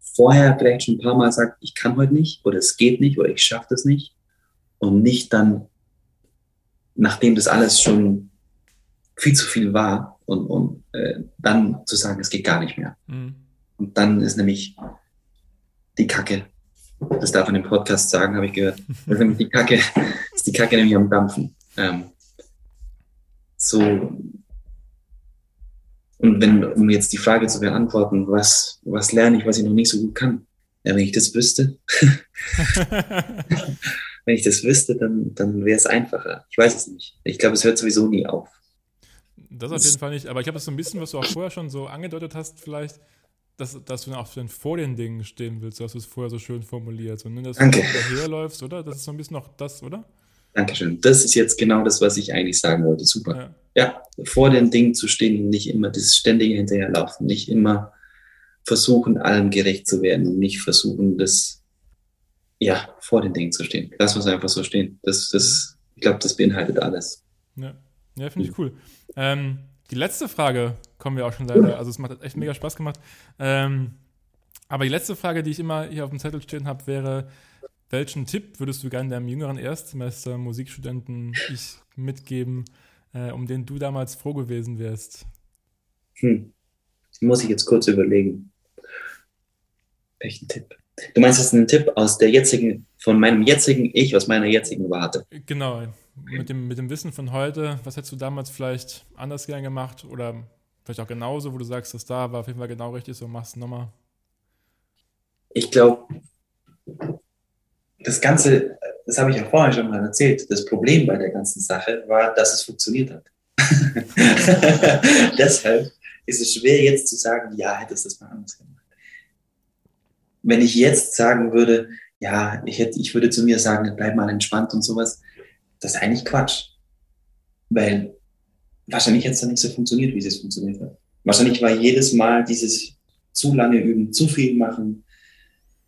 vorher vielleicht schon ein paar Mal sagt, ich kann heute nicht oder es geht nicht oder ich schaffe das nicht und nicht dann, nachdem das alles schon viel zu viel war und, und äh, dann zu sagen, es geht gar nicht mehr. Mhm. Und dann ist nämlich die Kacke. Das darf man im Podcast sagen, habe ich gehört. Das ist nämlich die Kacke, ist die Kacke nämlich am Dampfen. Ähm, so. Und wenn, um jetzt die Frage zu beantworten, was, was lerne ich, was ich noch nicht so gut kann? Ja, wenn ich das wüsste, wenn ich das wüsste, dann, dann wäre es einfacher. Ich weiß es nicht. Ich glaube, es hört sowieso nie auf. Das auf jeden Fall nicht. Aber ich glaube, das so ein bisschen, was du auch vorher schon so angedeutet hast, vielleicht, dass, dass du auch vor den Dingen stehen willst, dass du es vorher so schön formulierst. Und ne, dass Danke. du daherläufst, oder? Das ist so ein bisschen noch das, oder? Dankeschön. Das ist jetzt genau das, was ich eigentlich sagen wollte. Super. Ja, ja vor den Dingen zu stehen und nicht immer das ständige Hinterherlaufen, nicht immer versuchen, allem gerecht zu werden und nicht versuchen, das, ja, vor den Dingen zu stehen. Lass uns einfach so stehen. Das, das, ich glaube, das beinhaltet alles. Ja, ja finde ich cool. Ähm, die letzte Frage kommen wir auch schon leider. Also es macht echt mega Spaß gemacht. Ähm, aber die letzte Frage, die ich immer hier auf dem Zettel stehen habe, wäre, welchen Tipp würdest du gerne deinem jüngeren Erstsemester Musikstudenten ich mitgeben, äh, um den du damals froh gewesen wärst? Hm. Muss ich jetzt kurz überlegen. Welchen Tipp? Du meinst, das ist ein Tipp aus der jetzigen, von meinem jetzigen Ich, aus meiner jetzigen Warte. Genau. Mit dem, mit dem Wissen von heute, was hättest du damals vielleicht anders gern gemacht oder vielleicht auch genauso, wo du sagst, das da war auf jeden Fall genau richtig, so machst du nochmal? Ich glaube, das Ganze, das habe ich ja vorher schon mal erzählt, das Problem bei der ganzen Sache war, dass es funktioniert hat. Deshalb ist es schwer jetzt zu sagen, ja, hättest du das mal anders gemacht. Wenn ich jetzt sagen würde, ja, ich, hätte, ich würde zu mir sagen, bleib mal entspannt und sowas, das ist eigentlich Quatsch. Weil wahrscheinlich hätte es dann nicht so funktioniert, wie es funktioniert hat. Wahrscheinlich war jedes Mal dieses zu lange üben, zu viel machen,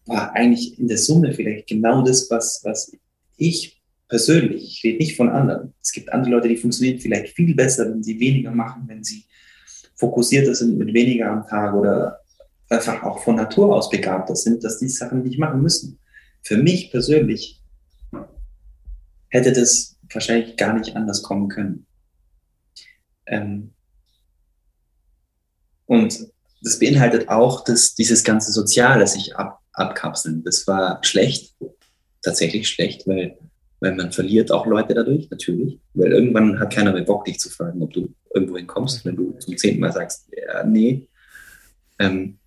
war eigentlich in der Summe vielleicht genau das, was, was ich persönlich, ich rede nicht von anderen. Es gibt andere Leute, die funktionieren vielleicht viel besser, wenn sie weniger machen, wenn sie fokussierter sind mit weniger am Tag oder einfach auch von Natur aus begabter sind, dass die Sachen nicht machen müssen. Für mich persönlich hätte das wahrscheinlich gar nicht anders kommen können. Ähm und das beinhaltet auch dass dieses ganze Soziale sich ab, abkapseln. Das war schlecht, tatsächlich schlecht, weil, weil man verliert auch Leute dadurch, natürlich. Weil irgendwann hat keiner mehr Bock, dich zu fragen, ob du irgendwo hinkommst, wenn du zum zehnten Mal sagst, ja, nee. Ähm,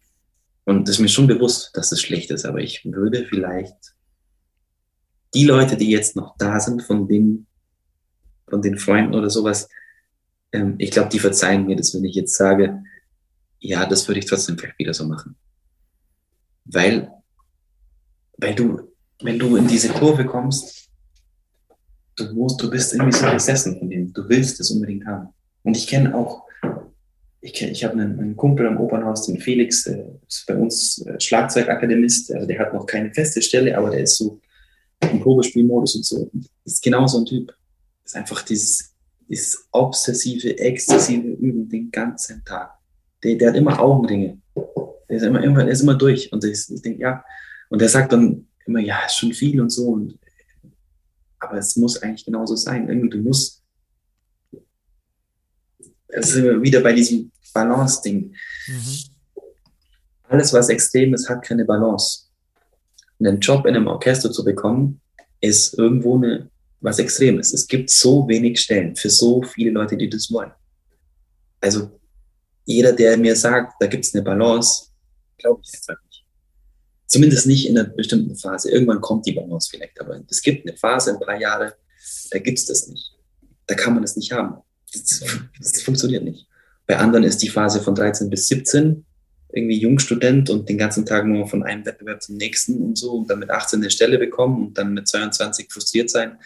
und das ist mir schon bewusst, dass das schlecht ist, aber ich würde vielleicht die Leute, die jetzt noch da sind, von den, von den Freunden oder sowas, ähm, ich glaube, die verzeihen mir das, wenn ich jetzt sage, ja, das würde ich trotzdem vielleicht wieder so machen. Weil weil du, wenn du in diese Kurve kommst, du musst, du bist irgendwie so besessen von dem. Du willst es unbedingt haben. Und ich kenne auch, ich, ich habe einen, einen, Kumpel am Opernhaus, den Felix, äh, ist bei uns äh, Schlagzeugakademist. Also der hat noch keine feste Stelle, aber der ist so im Probespielmodus und so. Das ist genau so ein Typ. Das ist einfach dieses, dieses obsessive, exzessive Üben den ganzen Tag. Der, der hat immer Augenringe. Der ist immer, immer, der ist immer durch. Und ich, ich denke, ja, und er sagt dann immer, ja, ist schon viel und so. Und, aber es muss eigentlich genauso sein. Irgendwie, du musst. Es ist immer wieder bei diesem Balance-Ding. Mhm. Alles, was extrem ist, hat keine Balance. Einen Job in einem Orchester zu bekommen, ist irgendwo eine, was Extremes. Es gibt so wenig Stellen für so viele Leute, die das wollen. Also jeder, der mir sagt, da gibt es eine Balance, glaube ich einfach Zumindest nicht in einer bestimmten Phase. Irgendwann kommt die Balance vielleicht, aber es gibt eine Phase, ein paar Jahre, da gibt es das nicht. Da kann man es nicht haben. Das, das, funktioniert nicht. Bei anderen ist die Phase von 13 bis 17 irgendwie Jungstudent und den ganzen Tag nur von einem Wettbewerb zum nächsten und so und dann mit 18 eine Stelle bekommen und dann mit 22 frustriert sein.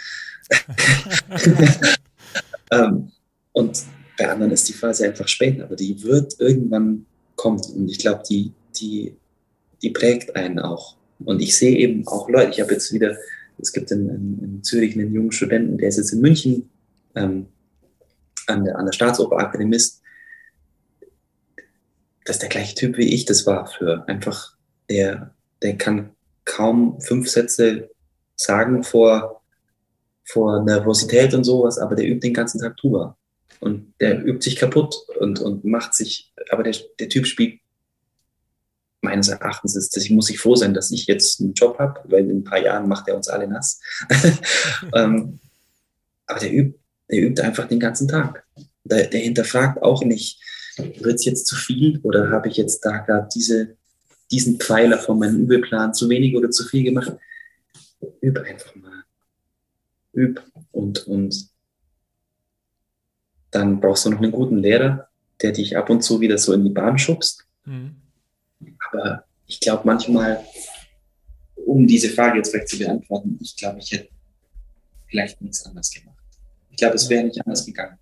ähm, und bei anderen ist die Phase einfach später, aber die wird irgendwann kommen und ich glaube, die, die die prägt einen auch. Und ich sehe eben auch Leute, ich habe jetzt wieder, es gibt in, in, in, Zürich einen jungen Studenten, der ist jetzt in München ähm, an, der, an der Staatsoper Akademist. Das ist der gleiche Typ wie ich das war für einfach, der, der kann kaum fünf Sätze sagen vor, vor Nervosität und sowas, aber der übt den ganzen Tag Tuba. Und der übt sich kaputt und, und macht sich, aber der, der Typ spielt meines Erachtens ist, dass ich muss ich froh sein, dass ich jetzt einen Job habe, weil in ein paar Jahren macht er uns alle nass. ähm, aber der übt, der übt einfach den ganzen Tag. Der, der hinterfragt auch nicht, wird es jetzt zu viel oder habe ich jetzt da gerade diese, diesen Pfeiler von meinem Übelplan zu wenig oder zu viel gemacht? Üb einfach mal. Üb und, und dann brauchst du noch einen guten Lehrer, der dich ab und zu wieder so in die Bahn schubst. Mhm aber ich glaube manchmal, um diese Frage jetzt vielleicht zu beantworten, ich glaube, ich hätte vielleicht nichts anders gemacht. Ich glaube, es wäre nicht anders gegangen.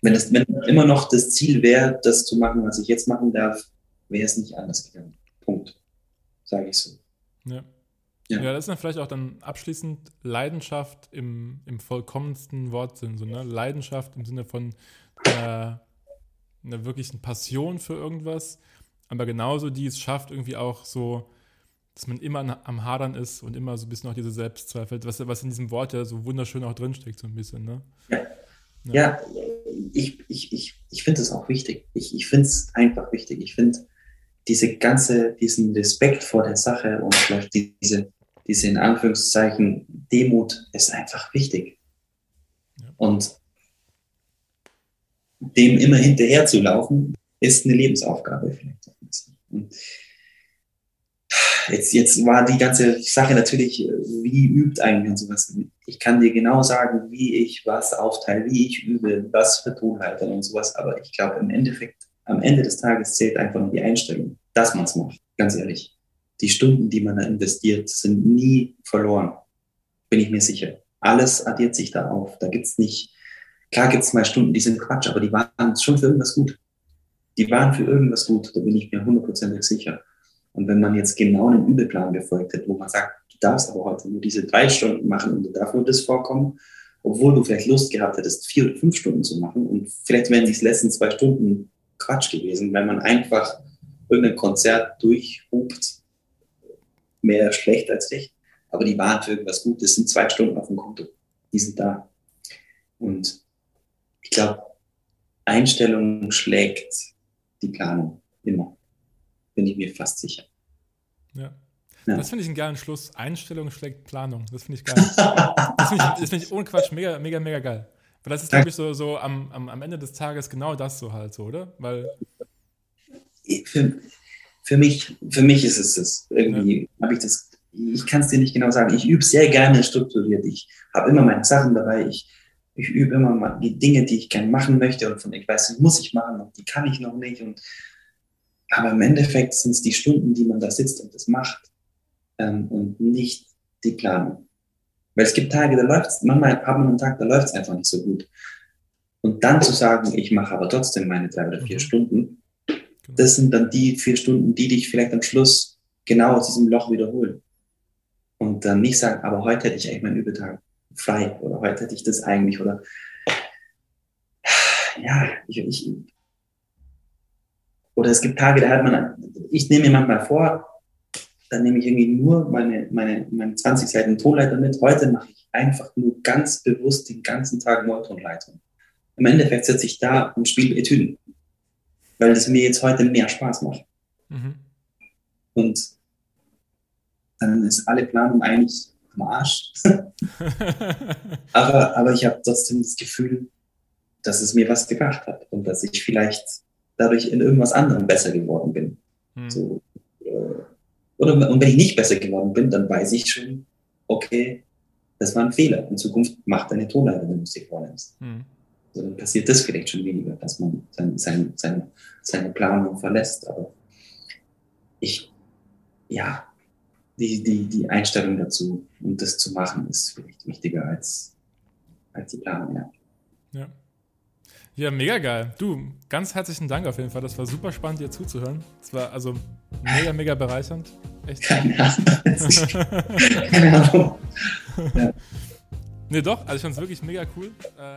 Wenn, es, wenn immer noch das Ziel wäre, das zu machen, was ich jetzt machen darf, wäre es nicht anders gegangen. Punkt. Sage ich so. Ja. Ja. ja. das ist dann vielleicht auch dann abschließend Leidenschaft im, im vollkommensten Wortsinn. So, ne? Leidenschaft im Sinne von einer, einer wirklichen Passion für irgendwas aber genauso die es schafft, irgendwie auch so, dass man immer am Hadern ist und immer so ein bisschen auch diese Selbstzweifel, was, was in diesem Wort ja so wunderschön auch drinsteckt, so ein bisschen, ne? Ja, Ja, ja ich, ich, ich, ich finde es auch wichtig. Ich, ich finde es einfach wichtig. Ich finde diese ganze, diesen Respekt vor der Sache und vielleicht diese, diese in Anführungszeichen Demut ist einfach wichtig. Ja. Und dem immer hinterher zu laufen, ist eine Lebensaufgabe vielleicht. Und jetzt, jetzt war die ganze Sache natürlich, äh, wie übt eigentlich und sowas. Ich kann dir genau sagen, wie ich was aufteile, wie ich übe, was für Tonhalter und sowas. Aber ich glaube, im Endeffekt, am Ende des Tages zählt einfach nur die Einstellung, dass man es macht. Ganz ehrlich. Die Stunden, die man da investiert, sind nie verloren. Bin ich mir sicher. Alles addiert sich da auf. Da gibt's nicht, klar gibt's mal Stunden, die sind Quatsch, aber die waren schon für irgendwas gut. Die waren für irgendwas gut, da bin ich mir hundertprozentig sicher. Und wenn man jetzt genau einen Übelplan befolgt hat, wo man sagt, du darfst aber heute nur diese drei Stunden machen und du darfst nur das vorkommen, obwohl du vielleicht Lust gehabt hättest, vier oder fünf Stunden zu machen und vielleicht wären die letzten zwei Stunden Quatsch gewesen, weil man einfach irgendein Konzert durchhupt, mehr schlecht als recht, aber die waren für irgendwas gut, das sind zwei Stunden auf dem Konto, die sind da. Und ich glaube, Einstellung schlägt die Planung immer bin ich mir fast sicher. Ja. ja. Das finde ich einen geilen Schluss. Einstellung schlägt Planung. Das finde ich geil. das finde ich, find ich ohne Quatsch mega, mega, mega geil. Weil das ist, glaube ich, so, so am, am, am Ende des Tages genau das so halt so, oder? Weil. Für, für, mich, für mich ist es das. Irgendwie ja. habe ich das. Ich kann es dir nicht genau sagen. Ich übe sehr gerne strukturiert. Ich habe immer meine Sachen dabei. Ich, ich übe immer mal die Dinge, die ich gerne machen möchte und von ich weiß, die muss ich machen und die kann ich noch nicht. Und aber im Endeffekt sind es die Stunden, die man da sitzt und das macht ähm, und nicht die Planung. Weil es gibt Tage, da läuft es, manchmal hat man einen Tag, da läuft es einfach nicht so gut. Und dann zu sagen, ich mache aber trotzdem meine drei oder vier mhm. Stunden, genau. das sind dann die vier Stunden, die dich vielleicht am Schluss genau aus diesem Loch wiederholen. Und dann nicht sagen, aber heute hätte ich eigentlich meinen Übetag frei oder heute hätte ich das eigentlich oder ja, ich, ich, oder es gibt Tage, da hat man, ich nehme mir manchmal vor, dann nehme ich irgendwie nur meine, meine, meine 20 Seiten Tonleiter mit. Heute mache ich einfach nur ganz bewusst den ganzen Tag Neutonleitung. Im Endeffekt sitze ich da und spiele Etüden, weil es mir jetzt heute mehr Spaß macht. Mhm. Und dann ist alle Planung eigentlich am Arsch. aber, aber ich habe trotzdem das Gefühl, dass es mir was gebracht hat und dass ich vielleicht dadurch in irgendwas anderem besser geworden bin. Hm. So, äh, oder, und wenn ich nicht besser geworden bin, dann weiß ich schon, okay, das war ein Fehler. In Zukunft mach deine Tonleiter, wenn du dir vornimmst. Hm. So, dann passiert das vielleicht schon weniger, dass man sein, sein, sein, seine Planung verlässt. Aber ich, ja, die, die, die Einstellung dazu und das zu machen, ist vielleicht wichtiger als, als die Planung, ja. Ja. Ja, mega geil. Du, ganz herzlichen Dank auf jeden Fall. Das war super spannend, dir zuzuhören. Das war also mega, mega bereichernd. Echt. Keine Ahnung. Keine Ahnung. Ja. Nee, doch, also ich fand es wirklich mega cool. Äh,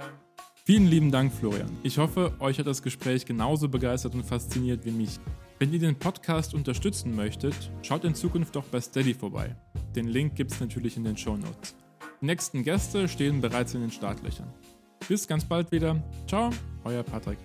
vielen lieben Dank, Florian. Ich hoffe, euch hat das Gespräch genauso begeistert und fasziniert wie mich. Wenn ihr den Podcast unterstützen möchtet, schaut in Zukunft doch bei Steady vorbei. Den Link gibt es natürlich in den Show Notes. Die nächsten Gäste stehen bereits in den Startlöchern. Bis ganz bald wieder. Ciao, euer Patrick.